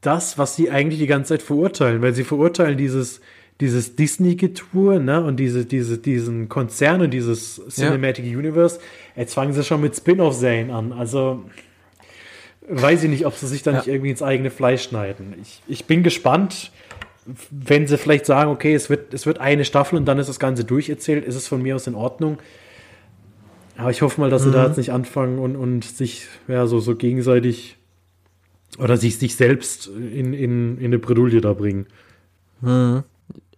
das, was sie eigentlich die ganze Zeit verurteilen, weil sie verurteilen dieses, dieses Disney-Getue, ne, und diese, diese, diesen Konzern und dieses Cinematic ja. Universe. Jetzt fangen sie schon mit Spin-off-Serien an. Also, weiß ich nicht, ob sie sich da ja. nicht irgendwie ins eigene Fleisch schneiden. Ich, ich bin gespannt, wenn sie vielleicht sagen, okay, es wird, es wird eine Staffel und dann ist das Ganze durcherzählt, ist es von mir aus in Ordnung. Aber ich hoffe mal, dass mhm. sie da mhm. jetzt nicht anfangen und, und sich ja, so, so gegenseitig Oder sich, sich selbst in, in, in eine Bredouille da bringen. Hm.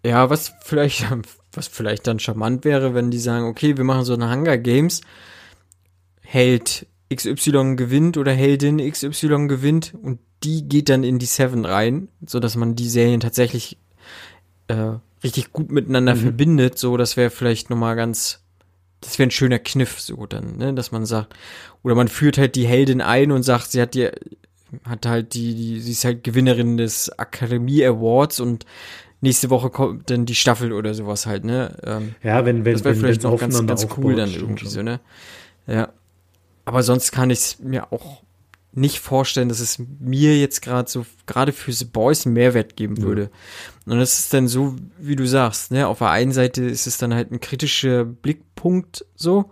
Ja, was vielleicht, was vielleicht dann charmant wäre, wenn die sagen, okay, wir machen so eine Hunger Games, Held XY gewinnt oder Heldin XY gewinnt und die geht dann in die Seven rein, so dass man die Serien tatsächlich äh, richtig gut miteinander mhm. verbindet. So, das wäre vielleicht nochmal ganz, das wäre ein schöner Kniff, so dann, ne, dass man sagt, oder man führt halt die Heldin ein und sagt, sie hat die, hat halt die, die, sie ist halt Gewinnerin des Akademie Awards und nächste Woche kommt dann die Staffel oder sowas halt, ne? Ähm, ja, wenn, wenn, das wäre vielleicht noch ganz, ganz cool dann irgendwie so, ne? Ja. Aber sonst kann ich es mir auch nicht vorstellen, dass es mir jetzt gerade so, gerade für The Boys einen Mehrwert geben ja. würde. Und das ist dann so, wie du sagst, ne? Auf der einen Seite ist es dann halt ein kritischer Blickpunkt so.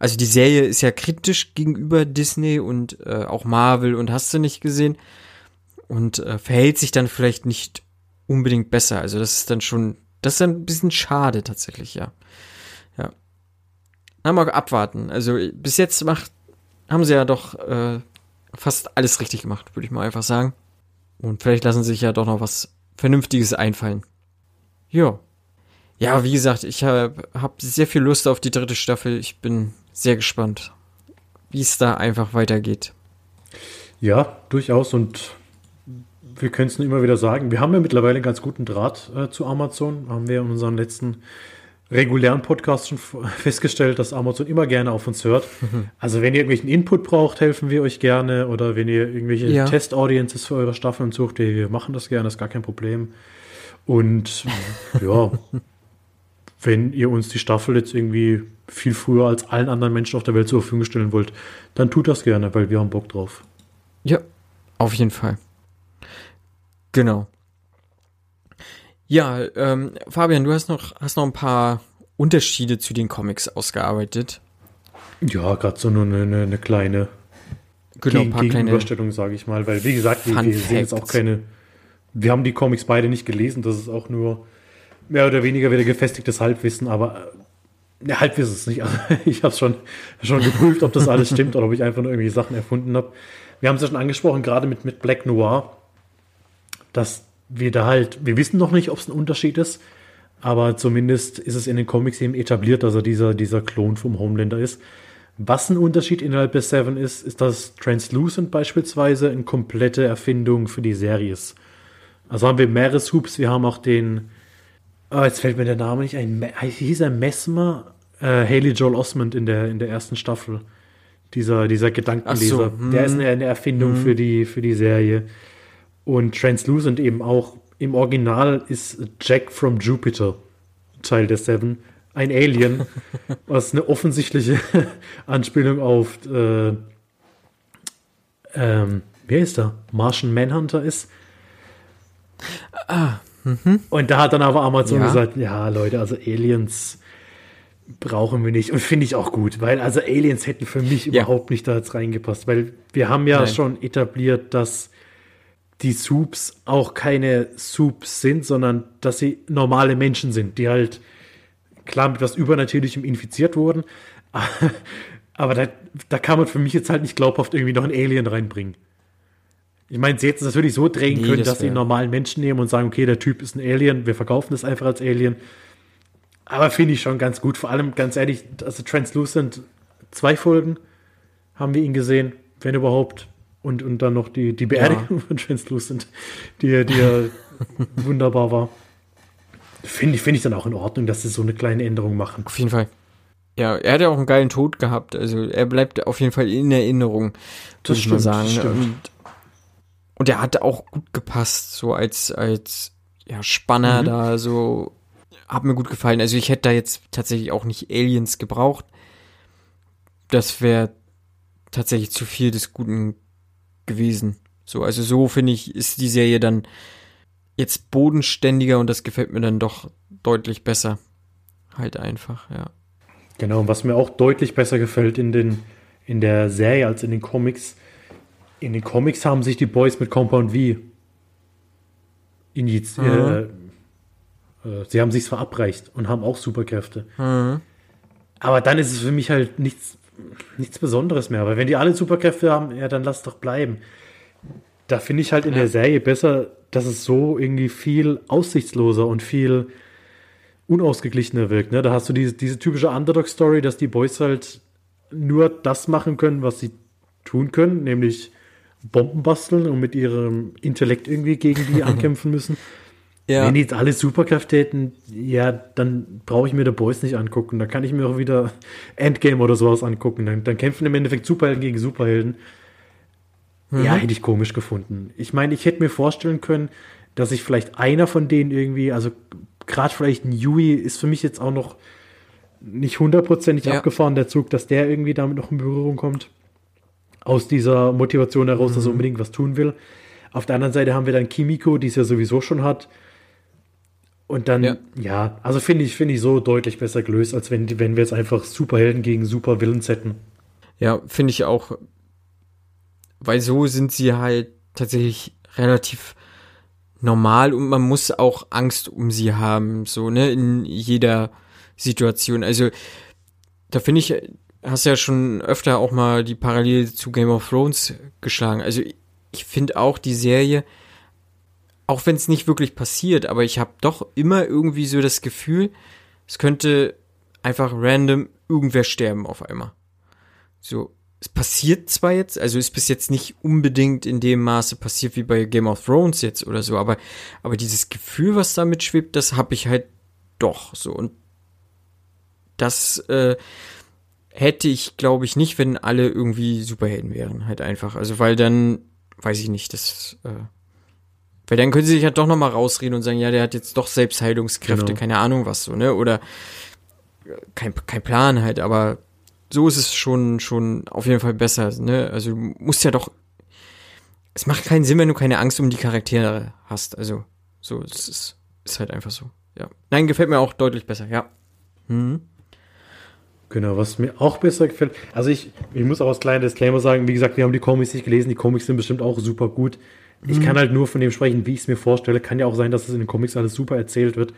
Also die Serie ist ja kritisch gegenüber Disney und äh, auch Marvel und hast du nicht gesehen. Und äh, verhält sich dann vielleicht nicht unbedingt besser. Also das ist dann schon, das ist dann ein bisschen schade tatsächlich, ja. Ja. Na, mal abwarten. Also bis jetzt macht, haben sie ja doch äh, fast alles richtig gemacht, würde ich mal einfach sagen. Und vielleicht lassen sich ja doch noch was Vernünftiges einfallen. Ja. Ja, wie gesagt, ich habe hab sehr viel Lust auf die dritte Staffel. Ich bin sehr gespannt, wie es da einfach weitergeht. Ja, durchaus. Und wir können es nur immer wieder sagen. Wir haben ja mittlerweile einen ganz guten Draht äh, zu Amazon. Haben wir in unseren letzten regulären Podcast schon festgestellt, dass Amazon immer gerne auf uns hört. Mhm. Also wenn ihr irgendwelchen Input braucht, helfen wir euch gerne. Oder wenn ihr irgendwelche ja. Test-Audiences für eure Staffeln sucht, wir machen das gerne, ist gar kein Problem. Und ja, wenn ihr uns die Staffel jetzt irgendwie viel früher als allen anderen Menschen auf der Welt zur Verfügung stellen wollt, dann tut das gerne, weil wir haben Bock drauf. Ja, auf jeden Fall. Genau. Ja, ähm, Fabian, du hast noch, hast noch ein paar Unterschiede zu den Comics ausgearbeitet. Ja, gerade so nur eine, eine, eine kleine genau, paar Gegenüberstellung, sage ich mal, weil wie gesagt, wir, wir sehen jetzt auch keine. Wir haben die Comics beide nicht gelesen, das ist auch nur mehr oder weniger wieder gefestigtes Halbwissen, aber äh, Halbwissen ist nicht. Also, ich habe schon schon geprüft, ob das alles stimmt oder ob ich einfach nur irgendwelche Sachen erfunden habe. Wir haben es ja schon angesprochen, gerade mit mit Black Noir, dass wir da halt, wir wissen noch nicht, ob es ein Unterschied ist, aber zumindest ist es in den Comics eben etabliert, dass er dieser, dieser Klon vom Homelander ist. Was ein Unterschied innerhalb der Seven ist, ist, dass Translucent beispielsweise eine komplette Erfindung für die Serie ist. Also haben wir mehrere Soups, wir haben auch den, oh, jetzt fällt mir der Name nicht ein, hieß er Mesmer? Äh, Haley Joel Osmond in der, in der ersten Staffel. Dieser, dieser Gedankenleser. So, hm. Der ist eine, eine Erfindung hm. für, die, für die Serie. Und Translucent eben auch. Im Original ist Jack from Jupiter Teil der Seven. Ein Alien, was eine offensichtliche Anspielung auf äh, ähm, wer ist da? Martian Manhunter ist. Ah, mhm. Und da hat dann aber Amazon ja. gesagt, ja Leute, also Aliens brauchen wir nicht. Und finde ich auch gut, weil also Aliens hätten für mich ja. überhaupt nicht da jetzt reingepasst, weil wir haben ja Nein. schon etabliert, dass die Soups auch keine Soups sind, sondern dass sie normale Menschen sind, die halt klar mit was Übernatürlichem infiziert wurden. Aber da, da kann man für mich jetzt halt nicht glaubhaft irgendwie noch ein Alien reinbringen. Ich meine, sie hätten es natürlich so drehen nee, können, das dass sie einen normalen Menschen nehmen und sagen, okay, der Typ ist ein Alien, wir verkaufen das einfach als Alien. Aber finde ich schon ganz gut. Vor allem, ganz ehrlich, also Translucent, zwei Folgen haben wir ihn gesehen, wenn überhaupt. Und, und dann noch die, die Beerdigung ja. von Translucent, die, die ja wunderbar war. Finde find ich dann auch in Ordnung, dass sie so eine kleine Änderung machen. Auf jeden Fall. Ja, er hat ja auch einen geilen Tod gehabt. Also er bleibt auf jeden Fall in Erinnerung, das ich mal sagen. Und, und er hat auch gut gepasst, so als, als ja, Spanner mhm. da, so hat mir gut gefallen. Also ich hätte da jetzt tatsächlich auch nicht Aliens gebraucht. Das wäre tatsächlich zu viel des Guten gewesen. So, also so finde ich, ist die Serie dann jetzt bodenständiger und das gefällt mir dann doch deutlich besser. Halt einfach, ja. Genau, und was mir auch deutlich besser gefällt in, den, in der Serie als in den Comics, in den Comics haben sich die Boys mit Compound V injiziert. Mhm. Äh, äh, sie haben sich verabreicht und haben auch Superkräfte. Mhm. Aber dann ist es für mich halt nichts nichts Besonderes mehr. Weil wenn die alle Superkräfte haben, ja, dann lass doch bleiben. da finde ich halt in ja. der Serie besser, dass es so irgendwie viel aussichtsloser und viel unausgeglichener wirkt. Ne? Da hast du diese, diese typische Underdog-Story, dass die Boys halt nur das machen können, was sie tun können, nämlich Bomben basteln und mit ihrem Intellekt irgendwie gegen die ankämpfen müssen. Ja. Wenn die jetzt alle Superkräfte hätten, ja, dann brauche ich mir The Boys nicht angucken. Da kann ich mir auch wieder Endgame oder sowas angucken. Dann, dann kämpfen im Endeffekt Superhelden gegen Superhelden. Mhm. Ja, hätte ich komisch gefunden. Ich meine, ich hätte mir vorstellen können, dass ich vielleicht einer von denen irgendwie, also gerade vielleicht ein Yui ist für mich jetzt auch noch nicht hundertprozentig ja. abgefahren, der Zug, dass der irgendwie damit noch in Berührung kommt. Aus dieser Motivation heraus, mhm. dass er mhm. unbedingt was tun will. Auf der anderen Seite haben wir dann Kimiko, die es ja sowieso schon hat. Und dann, ja, ja also finde ich, finde ich so deutlich besser gelöst, als wenn, wenn wir jetzt einfach Superhelden gegen Supervillains hätten. Ja, finde ich auch, weil so sind sie halt tatsächlich relativ normal und man muss auch Angst um sie haben, so, ne, in jeder Situation. Also, da finde ich, hast ja schon öfter auch mal die Parallele zu Game of Thrones geschlagen. Also, ich finde auch die Serie, auch wenn es nicht wirklich passiert, aber ich habe doch immer irgendwie so das Gefühl, es könnte einfach random irgendwer sterben auf einmal. So, es passiert zwar jetzt, also ist bis jetzt nicht unbedingt in dem Maße passiert wie bei Game of Thrones jetzt oder so, aber, aber dieses Gefühl, was damit schwebt, das habe ich halt doch so. Und das äh, hätte ich, glaube ich, nicht, wenn alle irgendwie Superhelden wären, halt einfach. Also weil dann, weiß ich nicht, das, äh, weil dann können sie sich halt doch nochmal rausreden und sagen, ja, der hat jetzt doch Selbstheilungskräfte, genau. keine Ahnung was so, ne? Oder äh, kein, kein Plan halt, aber so ist es schon, schon auf jeden Fall besser, ne? Also du musst ja doch. Es macht keinen Sinn, wenn du keine Angst um die Charaktere hast. Also, so, es ist, ist halt einfach so. Ja. Nein, gefällt mir auch deutlich besser, ja. Mhm. Genau, was mir auch besser gefällt. Also ich, ich muss auch als kleiner Disclaimer sagen, wie gesagt, wir haben die Comics nicht gelesen, die Comics sind bestimmt auch super gut. Ich mhm. kann halt nur von dem sprechen, wie ich es mir vorstelle. Kann ja auch sein, dass es in den Comics alles super erzählt wird.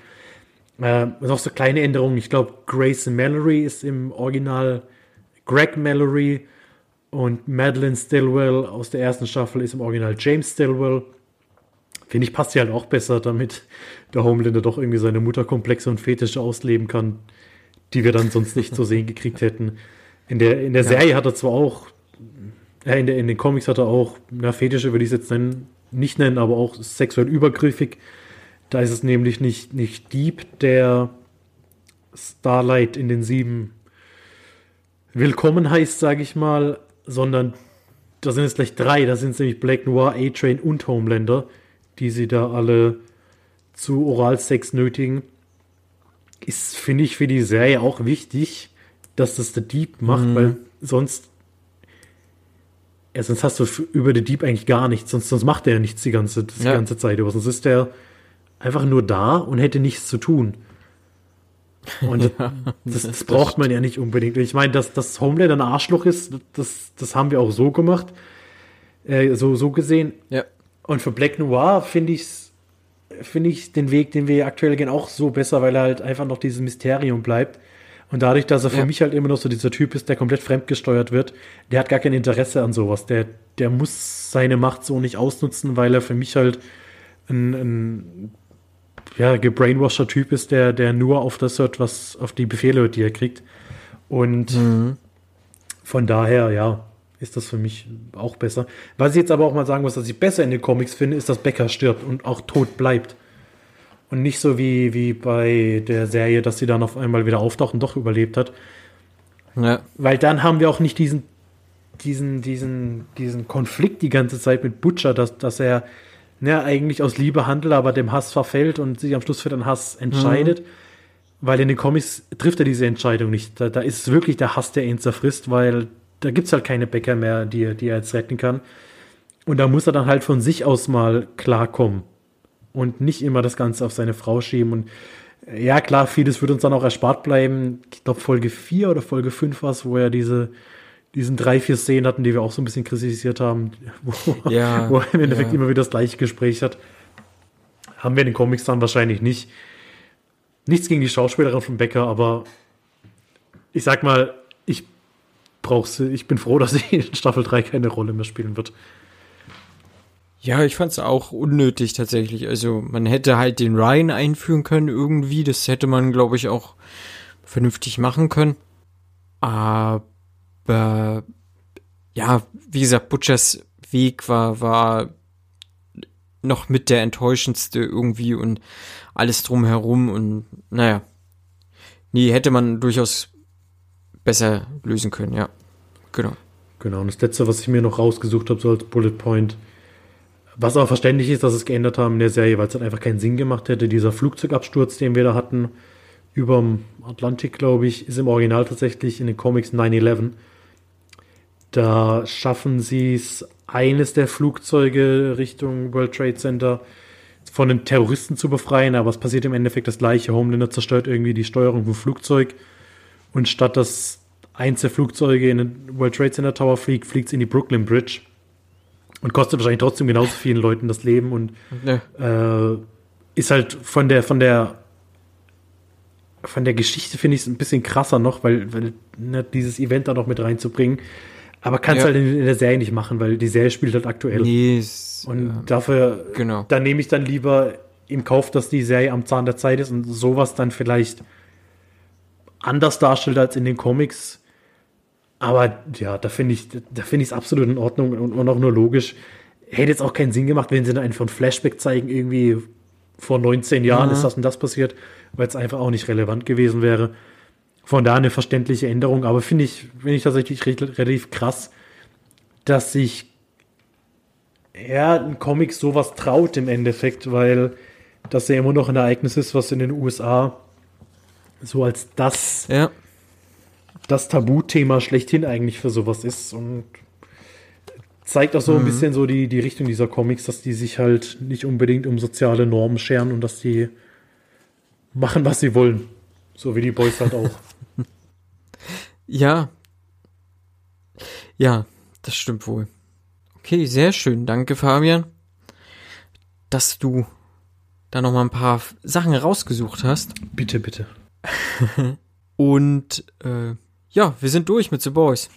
Äh, noch so kleine Änderungen. Ich glaube, Grace Mallory ist im Original Greg Mallory und Madeline Stillwell aus der ersten Staffel ist im Original James Stillwell. Finde ich, passt ja halt auch besser, damit der Homelander doch irgendwie seine Mutterkomplexe und Fetische ausleben kann, die wir dann sonst nicht zu sehen gekriegt hätten. In der, in der ja. Serie hat er zwar auch, ja, in, der, in den Comics hat er auch, na, Fetische würde ich es jetzt nennen, nicht nennen, aber auch sexuell übergriffig. Da ist es nämlich nicht, nicht Dieb, der Starlight in den sieben willkommen heißt, sage ich mal, sondern da sind es gleich drei. Da sind es nämlich Black Noir, A-Train und Homelander, die sie da alle zu Oralsex nötigen. Ist, finde ich, für die Serie auch wichtig, dass das der Dieb macht, mhm. weil sonst ja, sonst hast du über den Dieb eigentlich gar nichts, sonst, sonst macht er ja nichts die ganze, die ja. ganze Zeit über. Sonst ist er einfach nur da und hätte nichts zu tun. Und ja, das, das, braucht man ja nicht unbedingt. Ich meine, dass das Homelander ein Arschloch ist, das, das haben wir auch so gemacht, äh, so, so gesehen. Ja. Und für Black Noir finde ich finde ich den Weg, den wir aktuell gehen, auch so besser, weil er halt einfach noch dieses Mysterium bleibt. Und dadurch, dass er für ja. mich halt immer noch so dieser Typ ist, der komplett fremdgesteuert wird, der hat gar kein Interesse an sowas. Der, der muss seine Macht so nicht ausnutzen, weil er für mich halt ein, ein ja, gebrainwasher Typ ist, der, der nur auf das hört, was auf die Befehle hört, die er kriegt. Und mhm. von daher, ja, ist das für mich auch besser. Was ich jetzt aber auch mal sagen muss, was ich besser in den Comics finde, ist, dass Becker stirbt und auch tot bleibt. Und nicht so wie, wie bei der Serie, dass sie dann auf einmal wieder auftaucht und doch überlebt hat. Ja. Weil dann haben wir auch nicht diesen, diesen, diesen, diesen Konflikt die ganze Zeit mit Butcher, dass, dass er ne, eigentlich aus Liebe handelt, aber dem Hass verfällt und sich am Schluss für den Hass entscheidet. Mhm. Weil in den Comics trifft er diese Entscheidung nicht. Da, da ist es wirklich der Hass, der ihn zerfrisst, weil da gibt es halt keine Bäcker mehr, die, die er jetzt retten kann. Und da muss er dann halt von sich aus mal klarkommen und nicht immer das Ganze auf seine Frau schieben. Und ja, klar, vieles wird uns dann auch erspart bleiben. Ich glaube, Folge 4 oder Folge 5 war es, wo er diese diesen drei, vier Szenen hatten, die wir auch so ein bisschen kritisiert haben, wo, ja, wo er im Endeffekt ja. immer wieder das gleiche Gespräch hat. Haben wir in den Comics dann wahrscheinlich nicht. Nichts gegen die Schauspielerin von Becker, aber ich sag mal, ich brauche sie, ich bin froh, dass sie in Staffel 3 keine Rolle mehr spielen wird. Ja, ich fand's auch unnötig tatsächlich. Also man hätte halt den Ryan einführen können irgendwie. Das hätte man, glaube ich, auch vernünftig machen können. Aber ja, wie gesagt, Butchers Weg war, war noch mit der enttäuschendste irgendwie und alles drumherum und naja. Nee, hätte man durchaus besser lösen können, ja. Genau. Genau, und das letzte, was ich mir noch rausgesucht habe, so als Bullet Point, was aber verständlich ist, dass es geändert haben in der Serie, weil es halt einfach keinen Sinn gemacht hätte. Dieser Flugzeugabsturz, den wir da hatten, über dem Atlantik, glaube ich, ist im Original tatsächlich in den Comics 9-11. Da schaffen sie es, eines der Flugzeuge Richtung World Trade Center von den Terroristen zu befreien, aber es passiert im Endeffekt das gleiche. Homelander zerstört irgendwie die Steuerung vom Flugzeug und statt dass eins der Flugzeuge in den World Trade Center Tower fliegt, fliegt es in die Brooklyn Bridge und kostet wahrscheinlich trotzdem genauso vielen Leuten das Leben und nee. äh, ist halt von der von der von der Geschichte finde ich es ein bisschen krasser noch, weil, weil ne, dieses Event da noch mit reinzubringen. Aber kannst ja. halt in, in, der Serie nicht machen, weil die Serie spielt halt aktuell. Nee, und ja. dafür, genau. da nehme ich dann lieber im Kauf, dass die Serie am Zahn der Zeit ist und sowas dann vielleicht anders darstellt als in den Comics. Aber ja, da finde ich, da finde ich es absolut in Ordnung und, und, auch nur logisch. Hätte jetzt auch keinen Sinn gemacht, wenn sie dann einfach ein Flashback zeigen, irgendwie vor 19 Jahren mhm. ist das und das passiert, weil es einfach auch nicht relevant gewesen wäre. Von da eine verständliche Änderung, aber finde ich, finde ich tatsächlich relativ krass, dass sich ja, ein Comic sowas traut im Endeffekt, weil das ja immer noch ein Ereignis ist, was in den USA so als das, ja. Das Tabuthema schlechthin eigentlich für sowas ist und zeigt auch so mhm. ein bisschen so die, die Richtung dieser Comics, dass die sich halt nicht unbedingt um soziale Normen scheren und dass die machen, was sie wollen. So wie die Boys halt auch. ja. Ja, das stimmt wohl. Okay, sehr schön. Danke, Fabian, dass du da noch mal ein paar Sachen rausgesucht hast. Bitte, bitte. Und äh, ja, wir sind durch mit The Boys.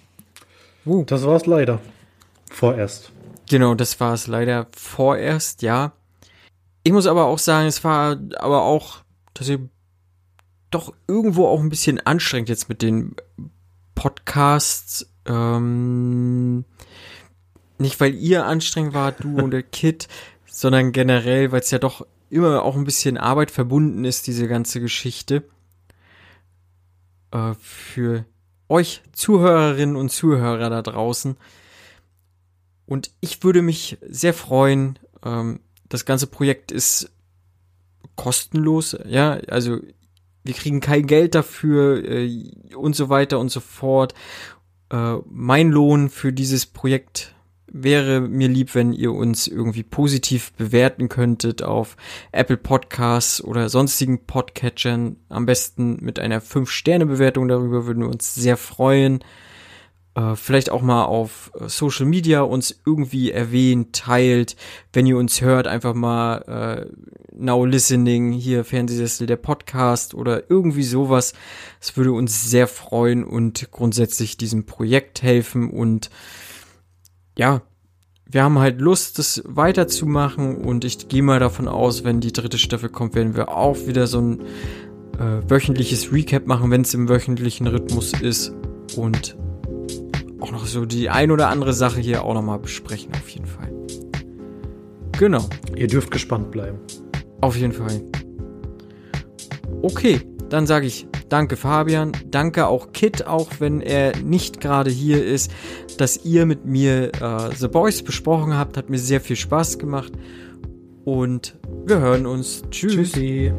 Uh. Das war's leider. Vorerst. Genau, das war es leider vorerst, ja. Ich muss aber auch sagen, es war aber auch tatsächlich doch irgendwo auch ein bisschen anstrengend jetzt mit den Podcasts. Ähm, nicht weil ihr anstrengend wart, du und der Kid, sondern generell, weil es ja doch immer auch ein bisschen Arbeit verbunden ist, diese ganze Geschichte. Äh, für euch Zuhörerinnen und Zuhörer da draußen. Und ich würde mich sehr freuen, ähm, das ganze Projekt ist kostenlos, ja, also wir kriegen kein Geld dafür äh, und so weiter und so fort. Äh, mein Lohn für dieses Projekt wäre mir lieb, wenn ihr uns irgendwie positiv bewerten könntet auf Apple Podcasts oder sonstigen Podcatchern. Am besten mit einer 5-Sterne-Bewertung darüber würden wir uns sehr freuen. Äh, vielleicht auch mal auf äh, Social Media uns irgendwie erwähnt, teilt. Wenn ihr uns hört, einfach mal äh, Now Listening, hier Fernsehsessel der Podcast oder irgendwie sowas. Es würde uns sehr freuen und grundsätzlich diesem Projekt helfen und ja, wir haben halt Lust, das weiterzumachen und ich gehe mal davon aus, wenn die dritte Staffel kommt, werden wir auch wieder so ein äh, wöchentliches Recap machen, wenn es im wöchentlichen Rhythmus ist und auch noch so die ein oder andere Sache hier auch nochmal besprechen, auf jeden Fall. Genau. Ihr dürft gespannt bleiben. Auf jeden Fall. Okay, dann sage ich danke Fabian, danke auch Kit, auch wenn er nicht gerade hier ist, dass ihr mit mir äh, The Boys besprochen habt. Hat mir sehr viel Spaß gemacht. Und wir hören uns. Tschüss. Tschüssi.